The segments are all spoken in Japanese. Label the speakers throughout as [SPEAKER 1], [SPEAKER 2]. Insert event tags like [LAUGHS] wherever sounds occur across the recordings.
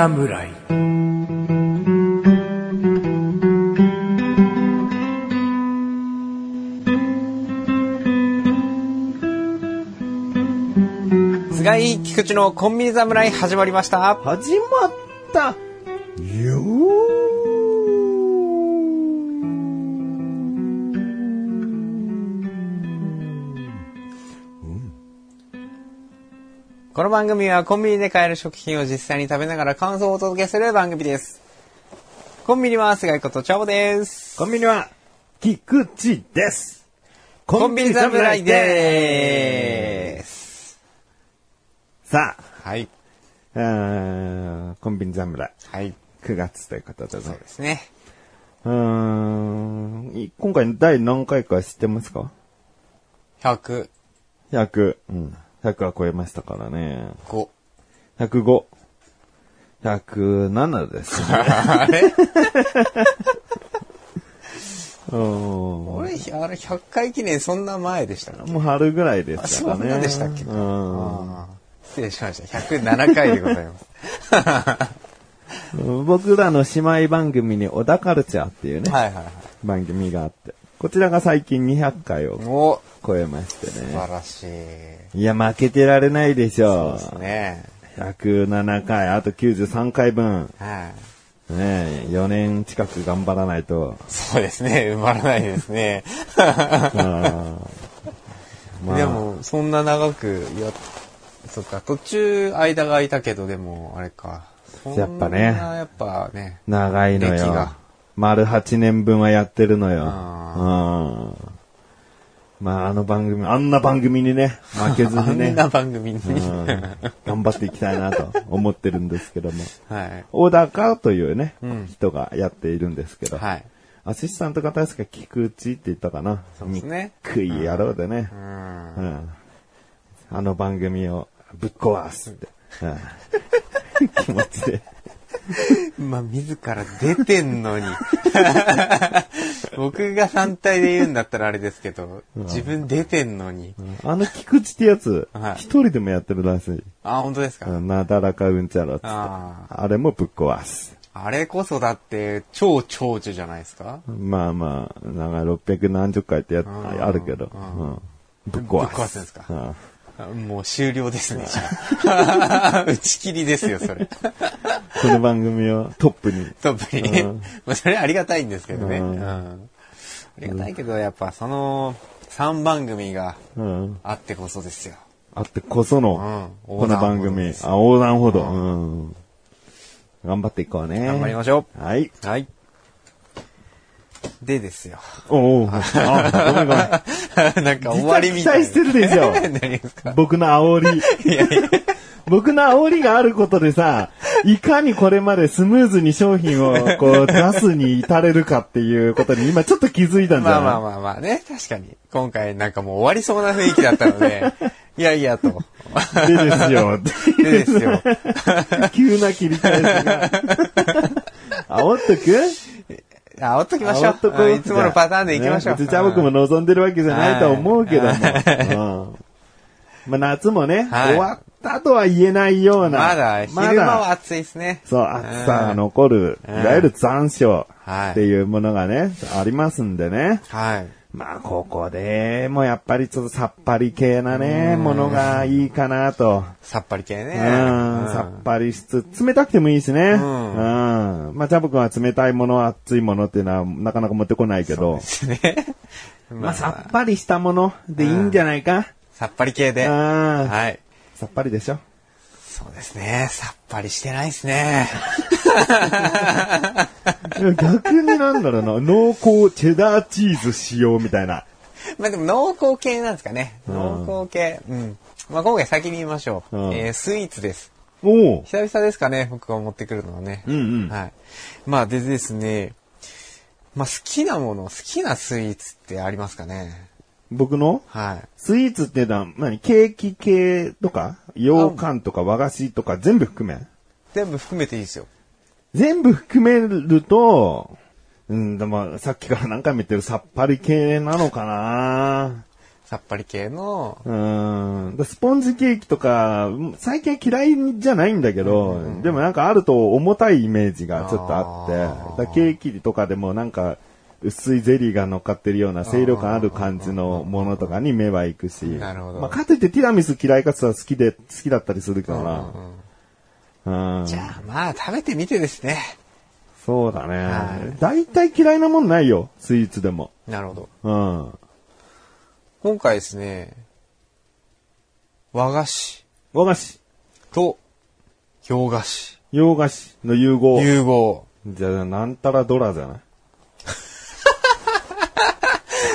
[SPEAKER 1] 侍。
[SPEAKER 2] 菅井菊池のコンビニ侍始まりました。
[SPEAKER 3] 始まった。よ
[SPEAKER 2] この番組はコンビニで買える食品を実際に食べながら感想をお届けする番組です。コンビニは菅井ことチャボです。
[SPEAKER 3] コンビニは、菊池です。
[SPEAKER 2] コンビニ侍でーす。
[SPEAKER 3] さ
[SPEAKER 2] はい。
[SPEAKER 3] あ、あーコンビニ侍、
[SPEAKER 2] はい。
[SPEAKER 3] 9月ということで
[SPEAKER 2] そう
[SPEAKER 3] ね。
[SPEAKER 2] ですね。
[SPEAKER 3] うーん、い今回第何回か知ってますか
[SPEAKER 2] ？105。
[SPEAKER 3] ?100。うん。100は超えましたからね。105。107ですね。[LAUGHS]
[SPEAKER 2] あれ？[LAUGHS]
[SPEAKER 3] うん
[SPEAKER 2] 俺、あれ100回記念そんな前でしたか
[SPEAKER 3] もう春ぐらいで
[SPEAKER 2] あ
[SPEAKER 3] したかね。
[SPEAKER 2] そんなでしたっけ失礼しました。107回でございます。[LAUGHS]
[SPEAKER 3] 僕らの姉妹番組に小田カルチャーっていうね、
[SPEAKER 2] はいはいはい。
[SPEAKER 3] 番組があって、こちらが最近200回を
[SPEAKER 2] お
[SPEAKER 3] 超えまして
[SPEAKER 2] 素
[SPEAKER 3] ね。
[SPEAKER 2] 晴らしい。
[SPEAKER 3] いや、負けてられないでしょ
[SPEAKER 2] そうですね。
[SPEAKER 3] 107回、あと93回分。
[SPEAKER 2] はい。
[SPEAKER 3] ね4年近く頑張らないと。
[SPEAKER 2] そうですね。埋まらないですね。[LAUGHS]
[SPEAKER 3] まあ
[SPEAKER 2] でも、そんな長く、いや、そっか、途中間が空いたけど、でも、あれか。
[SPEAKER 3] やっぱね
[SPEAKER 2] やっぱね。
[SPEAKER 3] 長いのよ
[SPEAKER 2] 歴が。
[SPEAKER 3] 丸8年分はやってるのよ。まあ、あの番組、あんな番組にね、負けず
[SPEAKER 2] あ
[SPEAKER 3] にね [LAUGHS]
[SPEAKER 2] ん、な番組に。
[SPEAKER 3] うん頑張っていきたいなと思ってるんですけども。
[SPEAKER 2] はい。
[SPEAKER 3] 小高というね、
[SPEAKER 2] うん
[SPEAKER 3] 人がやっているんですけど、
[SPEAKER 2] はい。
[SPEAKER 3] アシスタントが確か菊池って言ったかな。
[SPEAKER 2] そうですね
[SPEAKER 3] 憎い野郎でね
[SPEAKER 2] う、ん
[SPEAKER 3] うんあの番組をぶっ壊すって、うん [LAUGHS] 気持ちで。[LAUGHS]
[SPEAKER 2] まあ、自ら出てんのに。[LAUGHS] 僕が反対で言うんだったらあれですけど、自分出てんのに。
[SPEAKER 3] あの菊池ってやつ
[SPEAKER 2] はい、
[SPEAKER 3] 一人でもやってるらしい。
[SPEAKER 2] あ、本当ですか、
[SPEAKER 3] うんなだらかうんちゃらっつって。
[SPEAKER 2] あ
[SPEAKER 3] あれもぶっ壊す。
[SPEAKER 2] あれこそだって、超長寿じゃないですか？
[SPEAKER 3] まあまあ、なんか600何十回ってや
[SPEAKER 2] ん
[SPEAKER 3] あるけど、うんぶっ壊す。
[SPEAKER 2] ぶっ壊すんですか？もう終了ですね。[LAUGHS] 打ち切りですよ、それ。
[SPEAKER 3] この番組をトップに。
[SPEAKER 2] トップに。
[SPEAKER 3] うん [LAUGHS]
[SPEAKER 2] まあ、それありがたいんですけどね。
[SPEAKER 3] う
[SPEAKER 2] うんん。ありがたいけど、やっぱその3番組が
[SPEAKER 3] うん
[SPEAKER 2] あってこそですよ。
[SPEAKER 3] あってこその、
[SPEAKER 2] うん
[SPEAKER 3] この番組。あ、横断歩道。うん。頑張っていこうね。
[SPEAKER 2] 頑張りましょ
[SPEAKER 3] はい。
[SPEAKER 2] う。はい。でですよ。
[SPEAKER 3] おうおうあ、ごめんごめん。[LAUGHS]
[SPEAKER 2] なんか終わりみたいな。
[SPEAKER 3] 期待してるでしょ [LAUGHS]
[SPEAKER 2] 何ですか
[SPEAKER 3] 僕の煽り。僕の煽りがあることでさ、いかにこれまでスムーズに商品をこう出すに至れるかっていうことに今ちょっと気づいたんじ
[SPEAKER 2] まあ
[SPEAKER 3] ゃない？
[SPEAKER 2] まあまあまあね、確かに。今回なんかもう終わりそうな雰囲気だったので、[LAUGHS] いやいやと。
[SPEAKER 3] でですよ。
[SPEAKER 2] でですよ。
[SPEAKER 3] 急な切り返しが。煽っとく？
[SPEAKER 2] あ、おっときましょ
[SPEAKER 3] 煽っとこ
[SPEAKER 2] う。いつものパターンでいきましょう。
[SPEAKER 3] ね別にジャボ君も望んでるわけじゃないとは思うけども。うんまあ夏もね、
[SPEAKER 2] はい
[SPEAKER 3] 終わったとは言えないような。
[SPEAKER 2] まだ、昼間は暑いですね。
[SPEAKER 3] そう、暑さが残る、いわゆる残暑
[SPEAKER 2] はい
[SPEAKER 3] っていうものがね、ありますんでね。
[SPEAKER 2] はい。
[SPEAKER 3] まあ、ここでもやっぱりちょっとさっぱり系なね、ものがいいかなと。
[SPEAKER 2] さっぱり系ね。
[SPEAKER 3] うん、さっぱりしつつ、冷たくてもいいしね。うん。まあ、ジャブ君は冷たいもの、熱いものっていうのはなかなか持ってこないけど、
[SPEAKER 2] ですね。[LAUGHS]
[SPEAKER 3] まあ、さっぱりしたものでいいんじゃないか。
[SPEAKER 2] さっぱり系で。はい。
[SPEAKER 3] さっぱりでしょ。
[SPEAKER 2] そうですね。さっぱりしてないですね。
[SPEAKER 3] 逆になんだろうな、濃厚チェダーチーズ使用みたいな。
[SPEAKER 2] まあでも濃厚系なんですかね。濃厚系。うん。まあ今回先に言いましょう。
[SPEAKER 3] うん
[SPEAKER 2] えースイーツです。
[SPEAKER 3] おお。
[SPEAKER 2] 久々ですかね、僕が持ってくるのはね。
[SPEAKER 3] うんうん
[SPEAKER 2] はい。まあでですね、まあ好きなもの、好きなスイーツってありますかね？
[SPEAKER 3] 僕の
[SPEAKER 2] はい。
[SPEAKER 3] スイーツっていうのは、何？ケーキ系とか、羊羹とか和菓子とか全部含め？
[SPEAKER 2] 全部含めていいですよ。
[SPEAKER 3] 全部含めると、うん、でもさっきから何回も言ってるさっぱり系なのかな？
[SPEAKER 2] さっぱり系の、
[SPEAKER 3] うん。だスポンジケーキとか、最近は嫌いじゃないんだけど、でもなんかあると重たいイメージがちょっとあって、だケーキとかでもなんか、薄いゼリーが乗っかってるような清涼感ある感じのものとかに目は行くし。
[SPEAKER 2] なるほど
[SPEAKER 3] まあ、かといってティラミス嫌いかつは好きで、好きだったりするからな。うん。
[SPEAKER 2] じゃあまあ食べてみてですね。
[SPEAKER 3] そうだね
[SPEAKER 2] はい。
[SPEAKER 3] 大体嫌いなもんないよ、スイーツでも。
[SPEAKER 2] なるほど。
[SPEAKER 3] うん。
[SPEAKER 2] 今回ですね、和菓子
[SPEAKER 3] 和菓子、
[SPEAKER 2] と洋菓子、
[SPEAKER 3] 洋菓子の融合。
[SPEAKER 2] 融合。
[SPEAKER 3] じゃあ、なんたらドラじゃない？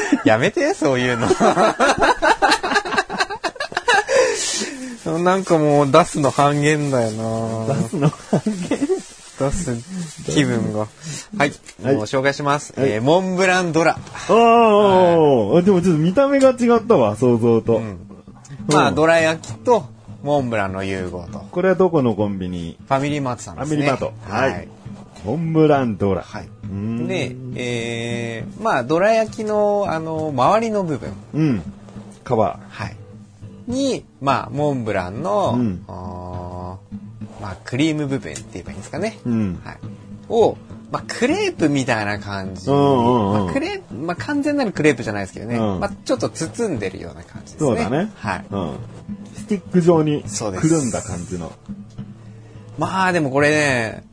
[SPEAKER 3] [LAUGHS]
[SPEAKER 2] やめて、そういうの。なんかもう出すの半減だよな
[SPEAKER 3] 出すの
[SPEAKER 2] 出す気分が。はい。
[SPEAKER 3] はい
[SPEAKER 2] もう紹介します。
[SPEAKER 3] はい
[SPEAKER 2] えーモンブランドラ。
[SPEAKER 3] ああ、でもちょっと見た目が違ったわ、想像と。
[SPEAKER 2] まあ、
[SPEAKER 3] うん
[SPEAKER 2] どら焼きとモンブランの融合と。
[SPEAKER 3] これはどこのコンビニ？
[SPEAKER 2] ファミリーマートさんですね。
[SPEAKER 3] ファミリーマート。
[SPEAKER 2] は
[SPEAKER 3] はいい。。モンブランドラ。
[SPEAKER 2] はい。
[SPEAKER 3] ん
[SPEAKER 2] で、えー、まあ、どら焼きの、あの、周りの部分。
[SPEAKER 3] うん。皮。
[SPEAKER 2] はい。に、まあ、モンブランの、
[SPEAKER 3] うん
[SPEAKER 2] まあ、クリーム部分って言えばいいんですかね。
[SPEAKER 3] うん。
[SPEAKER 2] はい。を、まあ、クレープみたいな感じ。まあ、クレープ、まあ、完全なるクレープじゃないですけどね。
[SPEAKER 3] うん
[SPEAKER 2] まあ、ちょっと包んでるような感じですね。
[SPEAKER 3] そうだね。
[SPEAKER 2] はい。
[SPEAKER 3] うん。スティック状にくるんだ感じの。
[SPEAKER 2] まあ、でもこれね、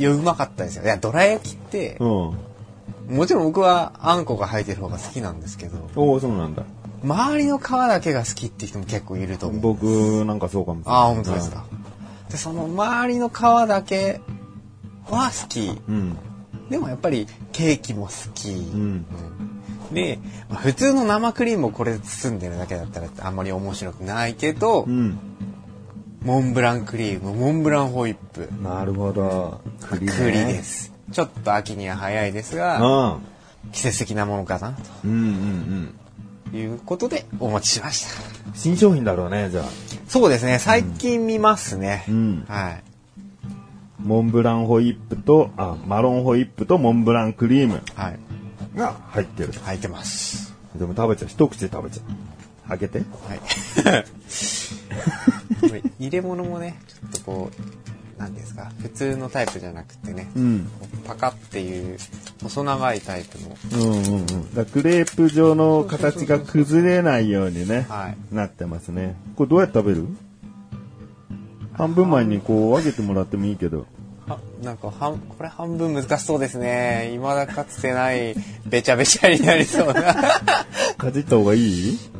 [SPEAKER 2] いや、うまかったですよ。いや、どら焼きって、
[SPEAKER 3] うん。
[SPEAKER 2] もちろん僕はあんこが入ってる方が好きなんですけど、
[SPEAKER 3] おおそうなんだ。
[SPEAKER 2] 周りの皮だけが好きって人も結構いると思う。
[SPEAKER 3] 僕なんかそうかもしれない。
[SPEAKER 2] ああ、本当ですか。で、その周りの皮だけは好き。
[SPEAKER 3] うん。
[SPEAKER 2] でもやっぱりケーキも好き。
[SPEAKER 3] うん。
[SPEAKER 2] で、まあ普通の生クリームをこれで包んでるだけだったらあんまり面白くないけど、
[SPEAKER 3] うん。
[SPEAKER 2] モンブランクリーム、モンブランホイップ、
[SPEAKER 3] なるほど。栗
[SPEAKER 2] で。す。ちょっと秋には早いです
[SPEAKER 3] う
[SPEAKER 2] が、
[SPEAKER 3] ん。
[SPEAKER 2] 季節的なものかな
[SPEAKER 3] うんうんうん。
[SPEAKER 2] ということでお持ちしました。
[SPEAKER 3] 新商品だろうね、じゃあ。
[SPEAKER 2] そうですね、最近見ますね。
[SPEAKER 3] うん
[SPEAKER 2] はい。
[SPEAKER 3] モンブランホイップと、あ、マロンホイップとモンブランクリーム
[SPEAKER 2] はい。
[SPEAKER 3] が入ってる。
[SPEAKER 2] 入ってます。
[SPEAKER 3] でも食べちゃう。一口で食べちゃう。開けて。
[SPEAKER 2] はい。[LAUGHS] 入れ物もね、ちょっとこう、なんですか、普通のタイプじゃなくてね、
[SPEAKER 3] うん。
[SPEAKER 2] パカっていう細長いタイプの、
[SPEAKER 3] うんうんうん。クレープ状の形が崩れないようにね、
[SPEAKER 2] はい。
[SPEAKER 3] なってますね。これどうやって食べる？半分前にこう分けてもらってもいいけど。
[SPEAKER 2] あなんか半、これ半分難しそうですね。未だかつてない、べちゃべちゃになりそうな。[LAUGHS]
[SPEAKER 3] かじった方がいい？
[SPEAKER 2] こ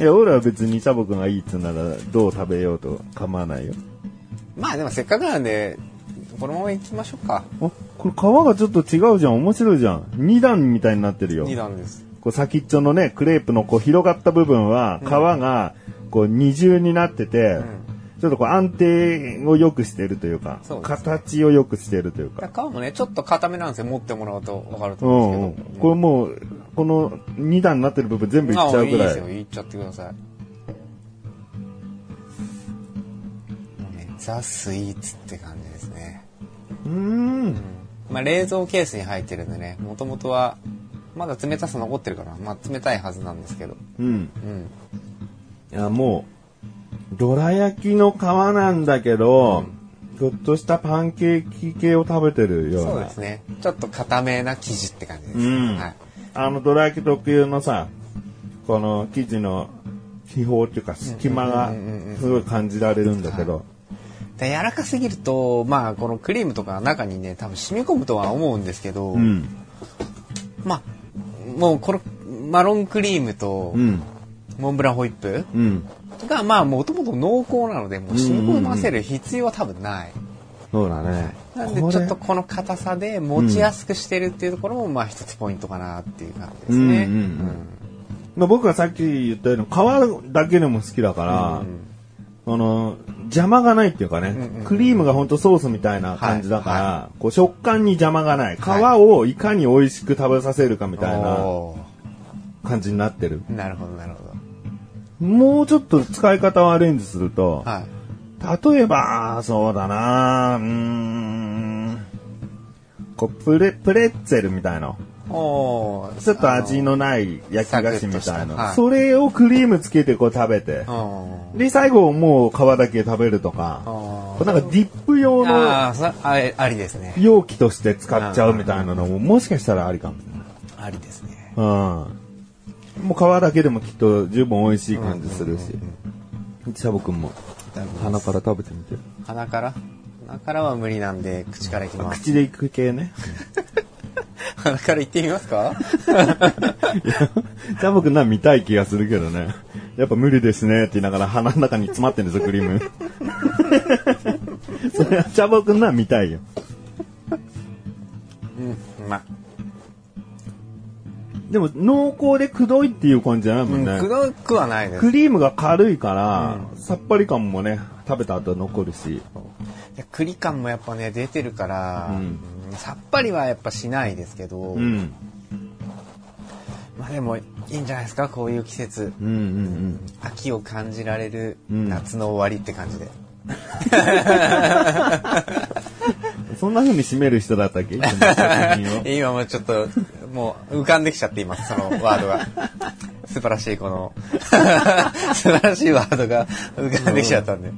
[SPEAKER 3] いや、俺は別にシャボくんがいいっつうなら、どう食べようと構わないよ。
[SPEAKER 2] まあでもせっかくなんで、このまま行きましょうか。
[SPEAKER 3] あ、これ皮がちょっと違うじゃん。面白いじゃん。二段みたいになってるよ。
[SPEAKER 2] 二段です。
[SPEAKER 3] こう先っちょのね、クレープのこう広がった部分は、皮がこう二重になってて、ちょっとこう安定を良くしてるというか、
[SPEAKER 2] そう
[SPEAKER 3] 形を良くしてるというか。
[SPEAKER 2] 皮もね、ちょっと固めなんですよ。持ってもらうと分かると
[SPEAKER 3] う
[SPEAKER 2] 思うん
[SPEAKER 3] ん、うん。
[SPEAKER 2] ですけど。
[SPEAKER 3] これもう、この二段になってる部分全部いっちゃうぐらい。
[SPEAKER 2] あいいですよ。いっちゃってください。もうね、ザ・スイーツって感じですね。
[SPEAKER 3] うーん。
[SPEAKER 2] まあ冷蔵ケースに入ってるんでね、もともとは、まだ冷たさ残ってるから、まあ冷たいはずなんですけど。
[SPEAKER 3] うん。
[SPEAKER 2] うん。
[SPEAKER 3] いや、もう、どら焼きの皮なんだけど、ひょっとしたパンケーキ系を食べてるような。
[SPEAKER 2] そうですね。ちょっと固めな生地って感じです。
[SPEAKER 3] うん
[SPEAKER 2] はい。
[SPEAKER 3] あの、どら焼き特有のさ、この生地の気泡っていうか隙間が
[SPEAKER 2] うんうんうんうん
[SPEAKER 3] すごい感じられるんだけど。
[SPEAKER 2] で柔らかすぎると、まあこのクリームとか中にね、多分染み込むとは思うんですけど、
[SPEAKER 3] うん。
[SPEAKER 2] まあ、もうこのマロンクリームと
[SPEAKER 3] うん。
[SPEAKER 2] モンブランホイップ
[SPEAKER 3] うん。
[SPEAKER 2] が、まあもともと濃厚なので、もう染み込ませる必要は多分ない。
[SPEAKER 3] そうだね。
[SPEAKER 2] なんでちょっとこの硬さで持ちやすくしてるっていうところも、まあ一つポイントかなっていう感じですね。
[SPEAKER 3] うんうんうんまあ、僕がさっき言ったように皮だけでも好きだから、その邪魔がないっていうかね、
[SPEAKER 2] んうん
[SPEAKER 3] クリームがほんとソースみたいな感じだから、
[SPEAKER 2] は
[SPEAKER 3] こう食感に邪魔がない。皮
[SPEAKER 2] は
[SPEAKER 3] をいかに美味しく食べさせるかみたいな
[SPEAKER 2] お
[SPEAKER 3] 感じになってる。
[SPEAKER 2] ーなるほど、なるほ
[SPEAKER 3] もうちょっと使い方をアレンジすると
[SPEAKER 2] ど。、はい。
[SPEAKER 3] 例えば、そうだなうーん、こうプレ、プレッツェルみたいな。ちょっと味のない焼き菓子みたいな。
[SPEAKER 2] はい
[SPEAKER 3] それをクリームつけてこう食べて。
[SPEAKER 2] うん
[SPEAKER 3] で、最後もう皮だけ食べるとか。
[SPEAKER 2] あ
[SPEAKER 3] なんかディップ用の
[SPEAKER 2] ありですね。
[SPEAKER 3] 容器として使っちゃうみたいなのももしかしたらありかも。
[SPEAKER 2] ありですね。
[SPEAKER 3] うん。もう皮だけでもきっと十分美味しい感じするし。シャボ鼻から食べてみて。
[SPEAKER 2] 鼻から？鼻からは無理なんで、口からいきます。
[SPEAKER 3] 口で行く系ね。[LAUGHS]
[SPEAKER 2] 鼻からいってみますか？
[SPEAKER 3] シャボくんな見たい気がするけどね。やっぱ無理ですねって言いながら鼻の中に詰まってるんですよ、クリーム。[LAUGHS] それはシャボくんな見たいよ。
[SPEAKER 2] うん、うまい。
[SPEAKER 3] でも濃厚でくどいっていう感じじゃないも
[SPEAKER 2] うんん、
[SPEAKER 3] ね。
[SPEAKER 2] くどくはないです。
[SPEAKER 3] クリームが軽いから、さっぱり感もね、食べた後残るし。
[SPEAKER 2] 栗感もやっぱね、出てるから、さっぱりはやっぱしないですけど、
[SPEAKER 3] うん。
[SPEAKER 2] まあでもいいんじゃないですか、こういう季節。
[SPEAKER 3] うんうんうん。
[SPEAKER 2] 秋を感じられる
[SPEAKER 3] うん
[SPEAKER 2] 夏の終わりって感じで。[LAUGHS]
[SPEAKER 3] そんな風に締める人だったっけ？
[SPEAKER 2] 今もうちょっと、もう浮かんできちゃっています、そのワードが。素晴らしい、この、[LAUGHS] 素晴らしいワードが浮かんできちゃったんで。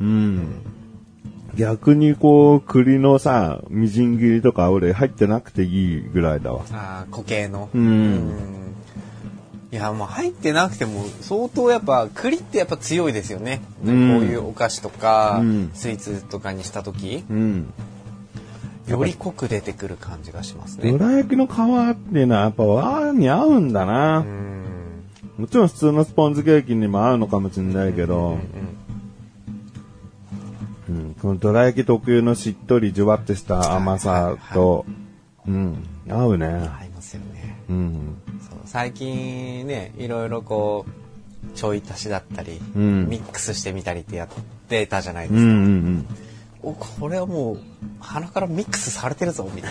[SPEAKER 3] うん。逆にこう、栗のさ、みじん切りとか俺入ってなくていいぐらいだわ。
[SPEAKER 2] ああ、固形の。
[SPEAKER 3] うん
[SPEAKER 2] うんいや、もう入ってなくても、相当やっぱ、栗ってやっぱ強いですよね。
[SPEAKER 3] うん
[SPEAKER 2] こういうお菓子とか、
[SPEAKER 3] うん
[SPEAKER 2] スイーツとかにした時
[SPEAKER 3] うん。
[SPEAKER 2] より濃く出てくる感じがします
[SPEAKER 3] ど
[SPEAKER 2] ね。
[SPEAKER 3] ら焼きの皮っていうのはやっぱ和に合うんだな。
[SPEAKER 2] うん。
[SPEAKER 3] もちろん普通のスポンジケーキにも合うのかもしれないけど、うん、このどら焼き特有のしっとりじゅわっとした甘さと、うん、合うね。
[SPEAKER 2] 合いますよね。
[SPEAKER 3] うん。
[SPEAKER 2] 最近ね、いろいろこう、ちょい足しだったり、
[SPEAKER 3] うん
[SPEAKER 2] ミックスしてみたりってやってたじゃない
[SPEAKER 3] うんう
[SPEAKER 2] ですか。
[SPEAKER 3] んうん。
[SPEAKER 2] おこれはもう、鼻からミックスされてるぞ、みたい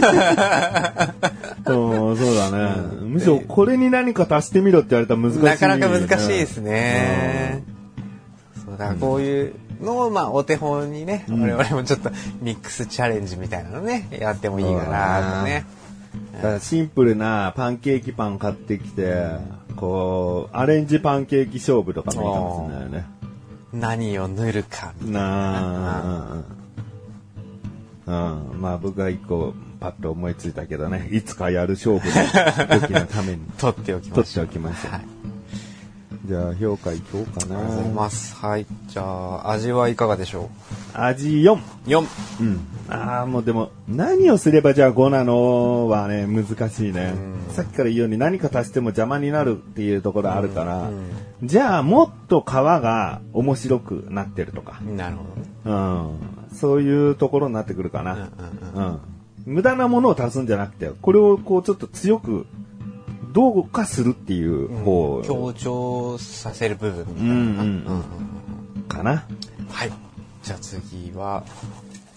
[SPEAKER 2] な。[LAUGHS]
[SPEAKER 3] そう、そうだね。むしろこれに何か足してみろって言われたら難しい、
[SPEAKER 2] なかなか難しいですね。そうだからこういうのを、まあ、お手本にね、
[SPEAKER 3] ん
[SPEAKER 2] 我々もちょっとミックスチャレンジみたいなのね、やってもいいかなとね。
[SPEAKER 3] だからシンプルなパンケーキパン買ってきて、こう、アレンジパンケーキ勝負とかもいいかもしれないよね。
[SPEAKER 2] 何を塗るか。
[SPEAKER 3] なあ、うん、うん。まあ僕は一個パッと思いついたけどね、いつかやる勝負の時のために [LAUGHS]
[SPEAKER 2] 取っておきま
[SPEAKER 3] 取っ
[SPEAKER 2] してょう。
[SPEAKER 3] おきましょう。
[SPEAKER 2] はい。
[SPEAKER 3] じゃあ評価いこうか
[SPEAKER 2] ありがとうござい
[SPEAKER 3] な。
[SPEAKER 2] ます。はい。じゃあ、味はいかがでしょ
[SPEAKER 3] 味4。
[SPEAKER 2] う ?4。
[SPEAKER 3] うん。ああ、もうでも、何をすればじゃあ5なのはね、難しいね。さっきから言うように何か足しても邪魔になるっていうところあるから、じゃあもっと皮が面白くなってるとか、
[SPEAKER 2] なるほどね。
[SPEAKER 3] うん。そういうところになってくるかな。
[SPEAKER 2] うん
[SPEAKER 3] うん。無駄なものを足すんじゃなくて、これをこうちょっと強く、どうかするっていう方
[SPEAKER 2] 強調させる部分みたいな。
[SPEAKER 3] うんうん
[SPEAKER 2] うん
[SPEAKER 3] かな。
[SPEAKER 2] はい。じゃあ次は、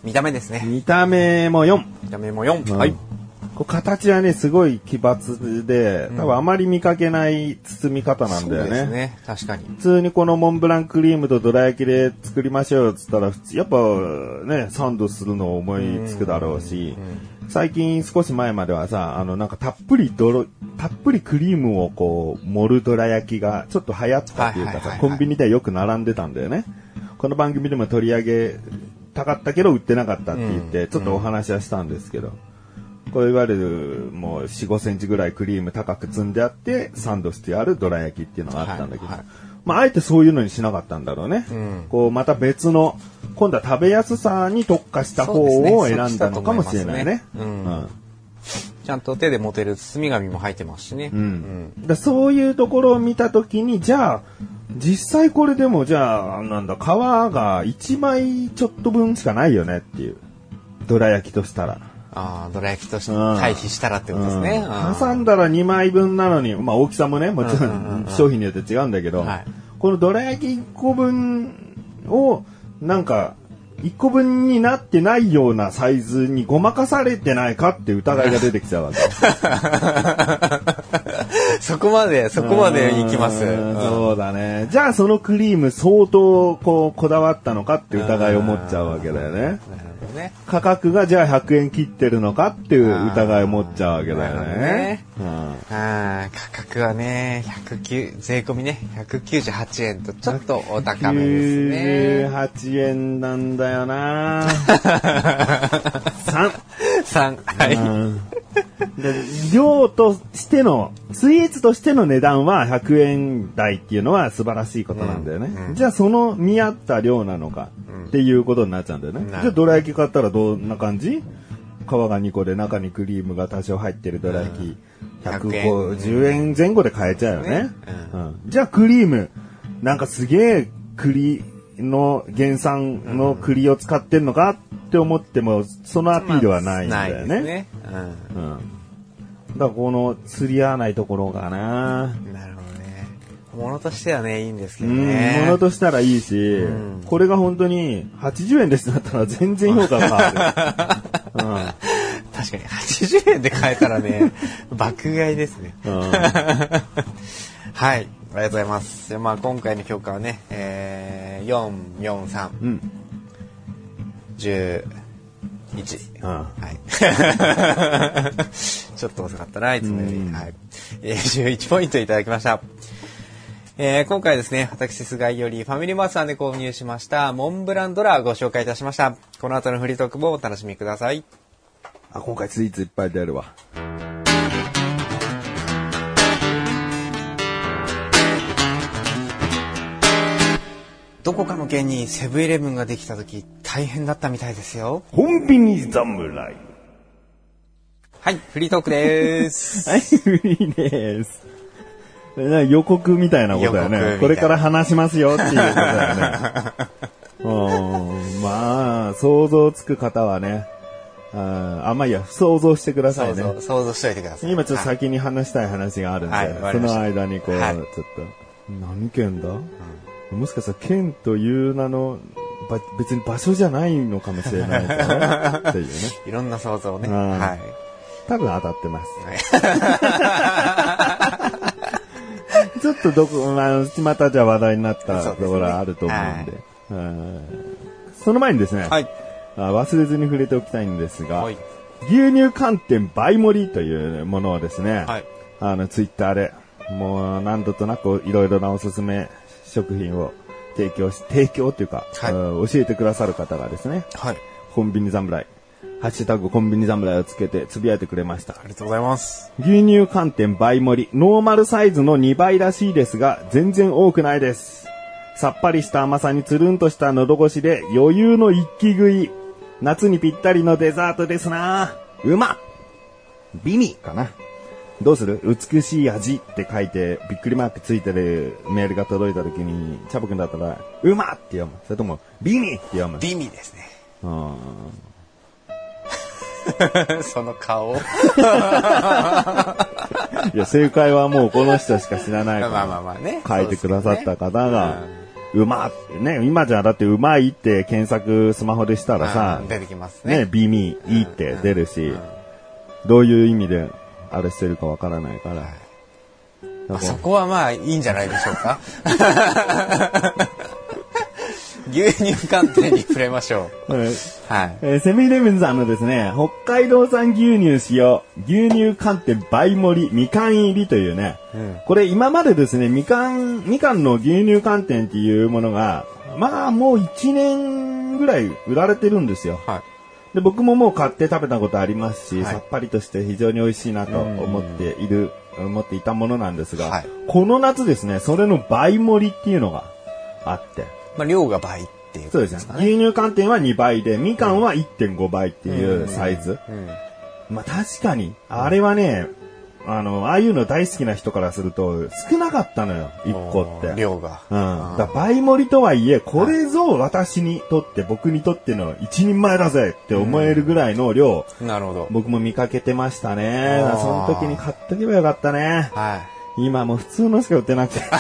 [SPEAKER 2] 見た目ですね。
[SPEAKER 3] 見た目も4。
[SPEAKER 2] 見た目も4。
[SPEAKER 3] うん
[SPEAKER 2] はい。
[SPEAKER 3] 形はね、すごい奇抜で、多分あまり見かけない包み方なんだよ
[SPEAKER 2] そうです
[SPEAKER 3] ね。
[SPEAKER 2] ね。確かに。
[SPEAKER 3] 普通にこのモンブランクリームとどら焼きで作りましょうよっつったら、普通やっぱね、サンドするのを思いつくだろうし、最近少し前まではさ、あのなんかたっぷり泥、たっぷりクリームをこう盛るどら焼きがちょっと流行ったっていうかさ、
[SPEAKER 2] はいはいはいはい。
[SPEAKER 3] コンビニではよく並んでたんだよね。この番組でも取り上げたかったけど売ってなかったって言って、
[SPEAKER 2] うん。
[SPEAKER 3] ちょっとお話はしたんですけど、これいわゆるもう4、5センチぐらいクリーム高く積んであって、サンドしてあるどら焼きっていうのがあったんだけど、
[SPEAKER 2] はいはい
[SPEAKER 3] まあ、あえてそういうのにしなかったんだろうね。
[SPEAKER 2] うん
[SPEAKER 3] こう、また別の、今度は食べやすさに特化した方を選んだのかもしれないね。
[SPEAKER 2] そうですねそっちだと思いますねちゃんと手で持てる包み紙も入ってますしね。
[SPEAKER 3] うんうんだそういうところを見たときに、じゃあ、実際これでも、じゃあ、なんだ、皮が1枚ちょっと分しかないよねっていう。どら焼きとしたら。
[SPEAKER 2] ああ、どら焼きとして
[SPEAKER 3] うん
[SPEAKER 2] 対比したらってことですね。
[SPEAKER 3] うん挟んだら2枚分なのに、まあ大きさもね、もちろ
[SPEAKER 2] うん
[SPEAKER 3] 商品によって違うんだけど、
[SPEAKER 2] はい
[SPEAKER 3] このどら焼き1個分を、なんか、1個分になってないようなサイズにごまかされてないかって疑いが出てきちゃうわけ。[LAUGHS]
[SPEAKER 2] そこまで、そこまで行きます。
[SPEAKER 3] そうだね。じゃあそのクリーム相当こうこだわったのかって疑いを持っちゃうわけだよね。価格がじゃあ100円切ってるのかっていう疑いを持っちゃうわけだよね
[SPEAKER 2] ね。
[SPEAKER 3] うん
[SPEAKER 2] あー価格はね、109、税込みね、198円とちょっとお高めですね。
[SPEAKER 3] 98円なんだよな3。[LAUGHS]
[SPEAKER 2] 3、はい。
[SPEAKER 3] 量としての、スイーツとしての値段は100円台っていうのは素晴らしいことなんだよね。
[SPEAKER 2] うんうん
[SPEAKER 3] じゃあその見合った量なのかっていうことになっちゃうんだよね。じゃあどら焼き買ったらどんな感じ？皮が2個で中にクリームが多少入ってるどら焼き。150円前後で買えちゃうよね。
[SPEAKER 2] ね
[SPEAKER 3] うんじゃあクリーム、なんかすげえ栗の原産の栗を使ってんのかって思っても、そのアピールはないんだよね。
[SPEAKER 2] ないですね。うん。
[SPEAKER 3] うん。だからこの釣り合わないところかな。
[SPEAKER 2] なるほどね。ものとしてはね、いいんですけ
[SPEAKER 3] うん、
[SPEAKER 2] どね。
[SPEAKER 3] ものとしたらいいし、
[SPEAKER 2] ん
[SPEAKER 3] これが本当に80円ですってなったら全然評価が変わる。
[SPEAKER 2] 確かに、80円で買えたらね、爆買いですね。
[SPEAKER 3] うん。うん。
[SPEAKER 2] はい。ありがとうございます。でまあ、今回の評価はね、えー、4、4、3、
[SPEAKER 3] うん。
[SPEAKER 2] 11。
[SPEAKER 3] うん
[SPEAKER 2] はい。[LAUGHS] ちょっと遅かったな、いつもより。
[SPEAKER 3] うん
[SPEAKER 2] はい。えー、11ポイントいただきました。えー、今回ですね、私、菅井よりファミリーマートさんで購入しました、モンブランドラーご紹介いたしました。この後のフリートークもお楽しみください。
[SPEAKER 3] あ、今回スイーツいっぱい出るわ。
[SPEAKER 2] どこかの県にセブンイレブンができた時、大変だったみたいですよ。
[SPEAKER 3] コンビニ侍。
[SPEAKER 2] はい、フリートークです。[LAUGHS]
[SPEAKER 3] はい、フリーです。な予告みたいなことだよね。これから話しますよっていうことだよね。[LAUGHS] うん、まあ、想像つく方はね、ああ、まあいいや、想像してくださいね。
[SPEAKER 2] 想像、しといてください。
[SPEAKER 3] 今ちょっと
[SPEAKER 2] はい
[SPEAKER 3] 先に話したい話があるんで、
[SPEAKER 2] はい
[SPEAKER 3] その間にこう、
[SPEAKER 2] はい
[SPEAKER 3] ちょっと、何県だ、もしかしたら県という名の、ば別に場所じゃないのかもしれないからっていうね。[LAUGHS]
[SPEAKER 2] いろんな想像をね。
[SPEAKER 3] うん
[SPEAKER 2] はい。
[SPEAKER 3] 多分当たってます。[LAUGHS] ちょっとどこ、まあ、またじゃあ話題になったところはあると思うんで。うんその前にですね、
[SPEAKER 2] はい。
[SPEAKER 3] あ忘れずに触れておきたいんですが、
[SPEAKER 2] はい。
[SPEAKER 3] 牛乳寒天倍盛りというものをですね、
[SPEAKER 2] はい。
[SPEAKER 3] あの、ツイッターで、もう何度となくいろいろなおすすめ食品を提供し、提供っていうか、
[SPEAKER 2] はい
[SPEAKER 3] うん教えてくださる方がですね、
[SPEAKER 2] はい。
[SPEAKER 3] コンビニ侍、ハッシュタグコンビニ侍をつけてつぶやいてくれました。
[SPEAKER 2] ありがとうございます。
[SPEAKER 3] 牛乳寒天倍盛り、ノーマルサイズの2倍らしいですが、全然多くないです。さっぱりした甘さにつるんとした喉越しで余裕の一気食い。夏にぴったりのデザートですなうまっ美味かな。どうする？美しい味って書いて、びっくりマークついてるメールが届いた時に、チャボくんだったら、うまっって読む。それとも、美味って読む。
[SPEAKER 2] 美味ですね。
[SPEAKER 3] うん [LAUGHS]
[SPEAKER 2] その顔。[LAUGHS]
[SPEAKER 3] いや、正解はもうこの人しか知らないから。
[SPEAKER 2] まあまあまあね。
[SPEAKER 3] 書いてくださった方が
[SPEAKER 2] そう
[SPEAKER 3] まってね、今じゃだってうまいって検索スマホでしたらさ
[SPEAKER 2] うん、出てきますね。
[SPEAKER 3] ね、美味、いいって出るし、どういう意味であれしてるかわからないから。
[SPEAKER 2] まあそこはまあいいんじゃないでしょうか？[LAUGHS] 牛乳寒天に触れましょう。
[SPEAKER 3] うん
[SPEAKER 2] はい。
[SPEAKER 3] えーセミイレブンさんのですね、北海道産牛乳使用、牛乳寒天倍盛り、みかん入りというね、
[SPEAKER 2] うん
[SPEAKER 3] これ今までですね、みかん、みかんの牛乳寒天っていうものが、まあもう1年ぐらい売られてるんですよ。
[SPEAKER 2] はい。
[SPEAKER 3] で、僕ももう買って食べたことありますし、
[SPEAKER 2] はい。
[SPEAKER 3] さっぱりとして非常に美味しいなと思っている、思っていたものなんですが、
[SPEAKER 2] はい。
[SPEAKER 3] この夏ですね、それの倍盛りっていうのがあって、
[SPEAKER 2] まあ量が倍っていうこと
[SPEAKER 3] そうですね。牛乳寒天は2倍で、みかんは1.5倍っていうサイズ。
[SPEAKER 2] うん。
[SPEAKER 3] まあ確かに、あれはね、あの、ああいうの大好きな人からすると少なかったのよ、1個って。
[SPEAKER 2] 量が。
[SPEAKER 3] うん。だ倍盛りとはいえ、これぞ私にとって、僕にとっての一人前だぜって思えるぐらいの量、
[SPEAKER 2] なるほど。
[SPEAKER 3] 僕も見かけてましたね。その時に買っとけばよかったね。
[SPEAKER 2] はい。
[SPEAKER 3] 今もう普通のしか売ってなくて。[LAUGHS]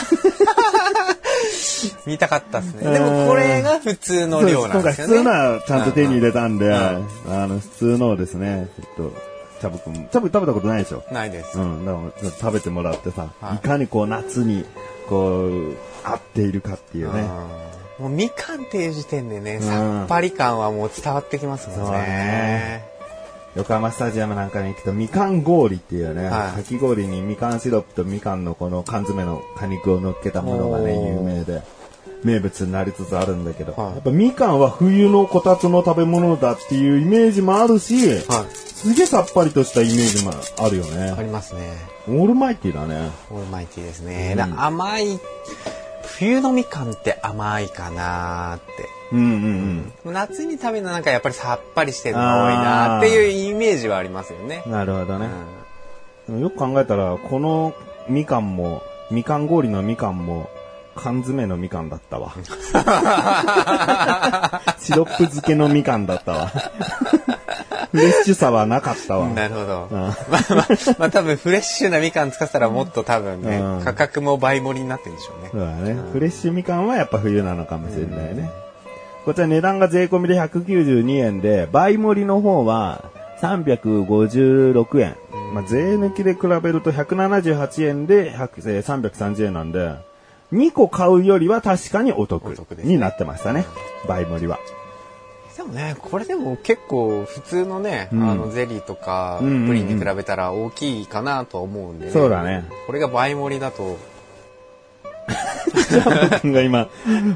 [SPEAKER 2] 見たかったですね。でもこれが普通の量なんですよね。
[SPEAKER 3] 今回普通のはちゃんと手に入れたんで、
[SPEAKER 2] うん
[SPEAKER 3] あの、普通のをですね、ちょっと、チャブ君。チャブ食べたことないでしょ？
[SPEAKER 2] ないです。
[SPEAKER 3] うん。だから食べてもらってさ、
[SPEAKER 2] はい
[SPEAKER 3] い、かにこう夏に、こう、合っているかっていうね。
[SPEAKER 2] うんもうみかんっていう時点でね、
[SPEAKER 3] ん
[SPEAKER 2] さっぱり感はもう伝わってきますもんね
[SPEAKER 3] ね。横浜スタジアムなんかに行くと、みかん氷っていうね、
[SPEAKER 2] はい
[SPEAKER 3] かき氷にみかんシロップとみかんのこの缶詰の果肉を乗っけたものがね、有名で、名物になりつつあるんだけど、
[SPEAKER 2] はい
[SPEAKER 3] やっぱみかんは冬のこたつの食べ物だっていうイメージもあるし、
[SPEAKER 2] はい。
[SPEAKER 3] すげえさっぱりとしたイメージもあるよ
[SPEAKER 2] あ
[SPEAKER 3] ね。
[SPEAKER 2] りますね。
[SPEAKER 3] オールマイティーだね。
[SPEAKER 2] オールマイティーですね。な甘い、冬のみかんって甘いかなーって。
[SPEAKER 3] うんうん
[SPEAKER 2] 夏に食べるのなんかやっぱりさっぱりしてるのが多いなっていうイメージはありますよね
[SPEAKER 3] う。ん。なるほどね。
[SPEAKER 2] うん
[SPEAKER 3] でもよく考えたら、このみかんも、みかん氷のみかんも、缶詰のみかんだったわ。[LAUGHS] シロップ漬けのみかんだったわ。フレッシュさはなかったわ。
[SPEAKER 2] なるほど。
[SPEAKER 3] うん
[SPEAKER 2] まあまあ、まあ多分フレッシュなみかん使ってたらもっと多分ね、
[SPEAKER 3] うん
[SPEAKER 2] 価格も倍盛りになってるんでしょうね。
[SPEAKER 3] そうだね。フレッシュみかんはやっぱ冬なのかもしれないね。こちら値段が税込みで192円で、倍盛りの方は356円。まあ、税抜きで比べると178円で100えー330円なんで、2個買うよりは確かにお得になってましたね。倍盛りは。
[SPEAKER 2] でもね、これでも結構普通のね、
[SPEAKER 3] うん
[SPEAKER 2] あのゼリーとかプリンに比べたら大きいかなとは思うんで、ね
[SPEAKER 3] そうだね。
[SPEAKER 2] これが倍盛りだと、
[SPEAKER 3] 僕が今、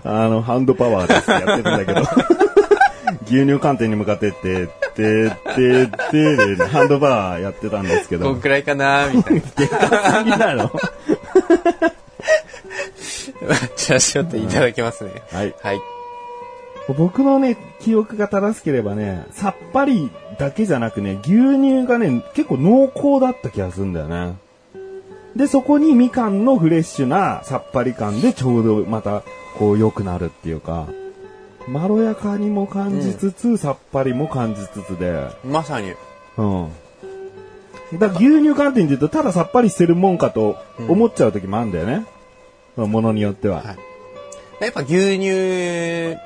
[SPEAKER 3] あの、ハンドパワーですってやってるんだけど、[LAUGHS] 牛乳寒天に向かってって、って、って、って、でハンドパワーやってたんですけど
[SPEAKER 2] こん、くらいかなみたいな。
[SPEAKER 3] でかすぎだろ。
[SPEAKER 2] じゃあちょっといただきますね。
[SPEAKER 3] はい。
[SPEAKER 2] はい。
[SPEAKER 3] 僕のね、記憶が正しければね、さっぱりだけじゃなくね、牛乳がね、結構濃厚だった気がするんだよね。で、そこにみかんのフレッシュなさっぱり感でちょうどまた、こう良くなるっていうか、まろやかにも感じつつ、さっぱりも感じつつで、
[SPEAKER 2] まさに。
[SPEAKER 3] うん。だから牛乳寒天で言うと、たださっぱりしてるもんかと思っちゃう時もあるんだよね。ものによっては。
[SPEAKER 2] はいやっぱ牛乳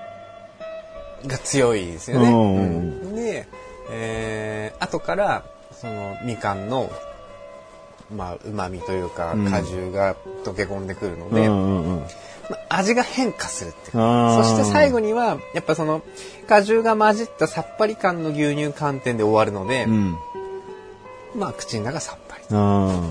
[SPEAKER 2] が強いですよね。
[SPEAKER 3] うんうん
[SPEAKER 2] うんで、えー、後から、その、みかんの、まあ、旨味というか、
[SPEAKER 3] うん
[SPEAKER 2] 果汁が溶け込んでくるの
[SPEAKER 3] うん
[SPEAKER 2] で、味が変化するっていうそして最後には、やっぱその、果汁が混じったさっぱり感の牛乳寒天で終わるので、
[SPEAKER 3] うん。
[SPEAKER 2] まあ、口の中さっぱり
[SPEAKER 3] あ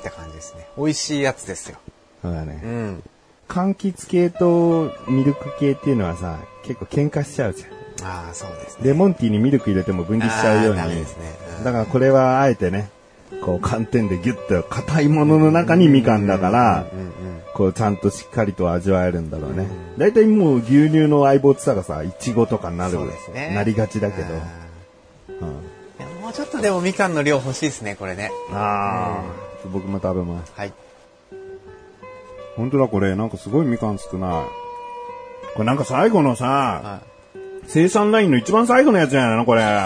[SPEAKER 2] って感じですね。美味しいやつですよ。
[SPEAKER 3] あ。そうだね
[SPEAKER 2] う。ん。
[SPEAKER 3] 柑橘系とミルク系っていうのはさ、結構喧嘩しちゃうじゃん。
[SPEAKER 2] ああ、そうですね。
[SPEAKER 3] レモンティーにミルク入れても分離しちゃうように。
[SPEAKER 2] ダメですねうん
[SPEAKER 3] だからこれはあえてね、こう寒天でギュッと硬いものの中にみかんだから、こうちゃんとしっかりと味わえるんだろうね。だいたいもう牛乳の相棒って言ったらさ、いちごとかになる、
[SPEAKER 2] ね
[SPEAKER 3] なりがちだけど。
[SPEAKER 2] あ
[SPEAKER 3] うん
[SPEAKER 2] もうちょっとでもみかんの量欲しいですね、これね。
[SPEAKER 3] ああ、僕も食べます。
[SPEAKER 2] はい。
[SPEAKER 3] 本当だこれ、なんかすごいみかん少ない。これなんか最後のさ、
[SPEAKER 2] は
[SPEAKER 3] 生産ラインの一番最後のやつじゃないのこれ。[LAUGHS]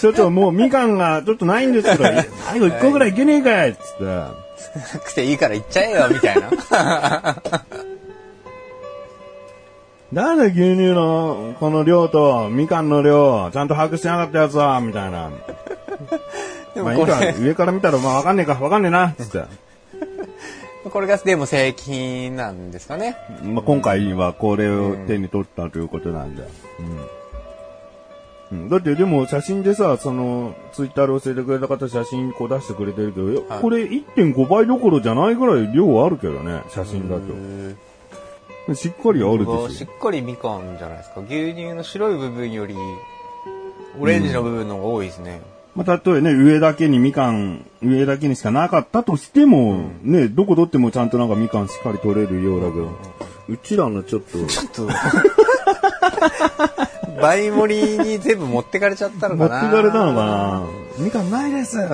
[SPEAKER 3] ちょっともうみかんがちょっとないんですけど、最後一個ぐらいいけねえかいっつって。
[SPEAKER 2] い。なくていいから行っちゃえよ、みたいな。[LAUGHS]
[SPEAKER 3] なんで牛乳のこの量とみかんの量、ちゃんと把握してなかったやつは、みたいな。[LAUGHS]
[SPEAKER 2] で
[SPEAKER 3] まあいいか、
[SPEAKER 2] れ、
[SPEAKER 3] 上から見たらまあわかんねえか、わかんねえな、つって。
[SPEAKER 2] これがでも正規品なんですかね。
[SPEAKER 3] まあ、今回はこれを手に取ったということなんだよ。うん。うん、だってでも写真でさ、その、ツイッターで教えてくれた方写真こう出してくれてるけど、
[SPEAKER 2] はい
[SPEAKER 3] これ1.5倍どころじゃないぐらい量あるけどね、写真だと。しっかりあるでし
[SPEAKER 2] しっかりみかんじゃないですか。牛乳の白い部分より、オレンジの部分の方が多いですね。
[SPEAKER 3] ょ。まあ、例えばね、上だけにみかん、上だけにしかなかったとしても、ね、どこ取ってもちゃんとなんかみかんしっかり取れるようだけど、うちらのちょっと、
[SPEAKER 2] ちょっと、倍盛りに全部持ってかれちゃったの
[SPEAKER 3] 持
[SPEAKER 2] かな。
[SPEAKER 3] ってかれたのかな。みかんないです。[LAUGHS]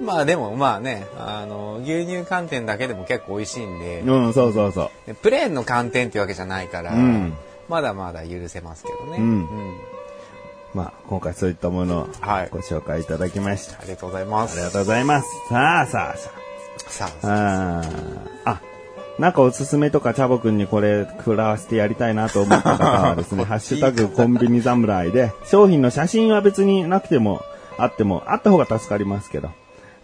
[SPEAKER 2] まあでもまあね、あの、牛乳寒天だけでも結構美味しいんで、
[SPEAKER 3] うん、そうそうそう。
[SPEAKER 2] でプレーンの寒天っていうわけじゃないから、
[SPEAKER 3] うん
[SPEAKER 2] まだまだ許せますけどね。
[SPEAKER 3] うんまあ、今回そういったものを
[SPEAKER 2] はい
[SPEAKER 3] ご紹介いただきました。
[SPEAKER 2] ありがとうございます。
[SPEAKER 3] ありがとうございます。さあさあさ
[SPEAKER 2] さあ、
[SPEAKER 3] あ。あーあ、なんかおすすめとか、チャボくんにこれ、食らわせてやりたいなと思った方はですね、[LAUGHS] ハッシュタグコンビニ侍で、商品の写真は別になくても、あっても、あった方が助かりますけど、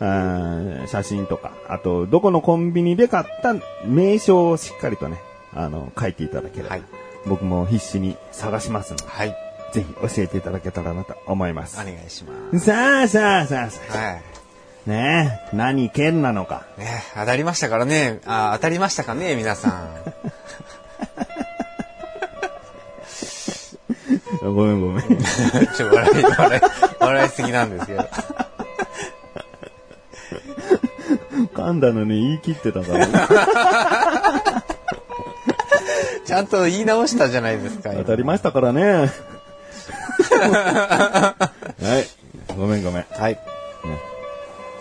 [SPEAKER 3] うん写真とか、あと、どこのコンビニで買った名称をしっかりとね、あの、書いていただければ、
[SPEAKER 2] はい
[SPEAKER 3] 僕も必死に探しますので、
[SPEAKER 2] はい。
[SPEAKER 3] ぜひ教えていただけたらなと思います
[SPEAKER 2] お。願いします。
[SPEAKER 3] さあさあさあさ
[SPEAKER 2] はい。
[SPEAKER 3] あ、ねえ、何県なのか。
[SPEAKER 2] ね、当たりましたからね。あ、当たりましたかね、皆さん。[LAUGHS]
[SPEAKER 3] ごめんごめん。[LAUGHS]
[SPEAKER 2] ちょ、笑い、笑い、笑いすぎなんですけど。[LAUGHS]
[SPEAKER 3] 噛んだのに言い切ってたから、
[SPEAKER 2] ちゃんと言い直したじゃないですか。
[SPEAKER 3] 当たりましたからね。[LAUGHS] はい。ごめんごめん。
[SPEAKER 2] はい。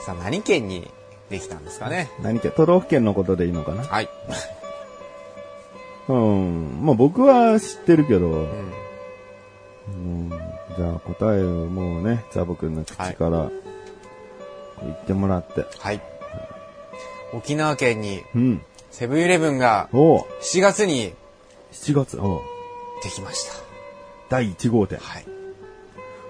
[SPEAKER 2] さあ、何県にできたんですかね？
[SPEAKER 3] 何か都道府県のことでいいのかな？
[SPEAKER 2] はい。[LAUGHS]
[SPEAKER 3] うん。まあ僕は知ってるけど、
[SPEAKER 2] うん。
[SPEAKER 3] うん、じゃあ答えをもうね、ザボくんの口から言ってもらって。
[SPEAKER 2] はい。沖縄県に
[SPEAKER 3] うん。
[SPEAKER 2] セブンイレブンが
[SPEAKER 3] おう
[SPEAKER 2] 7月に
[SPEAKER 3] 7月、おう
[SPEAKER 2] できました。
[SPEAKER 3] 第1号店。
[SPEAKER 2] はい。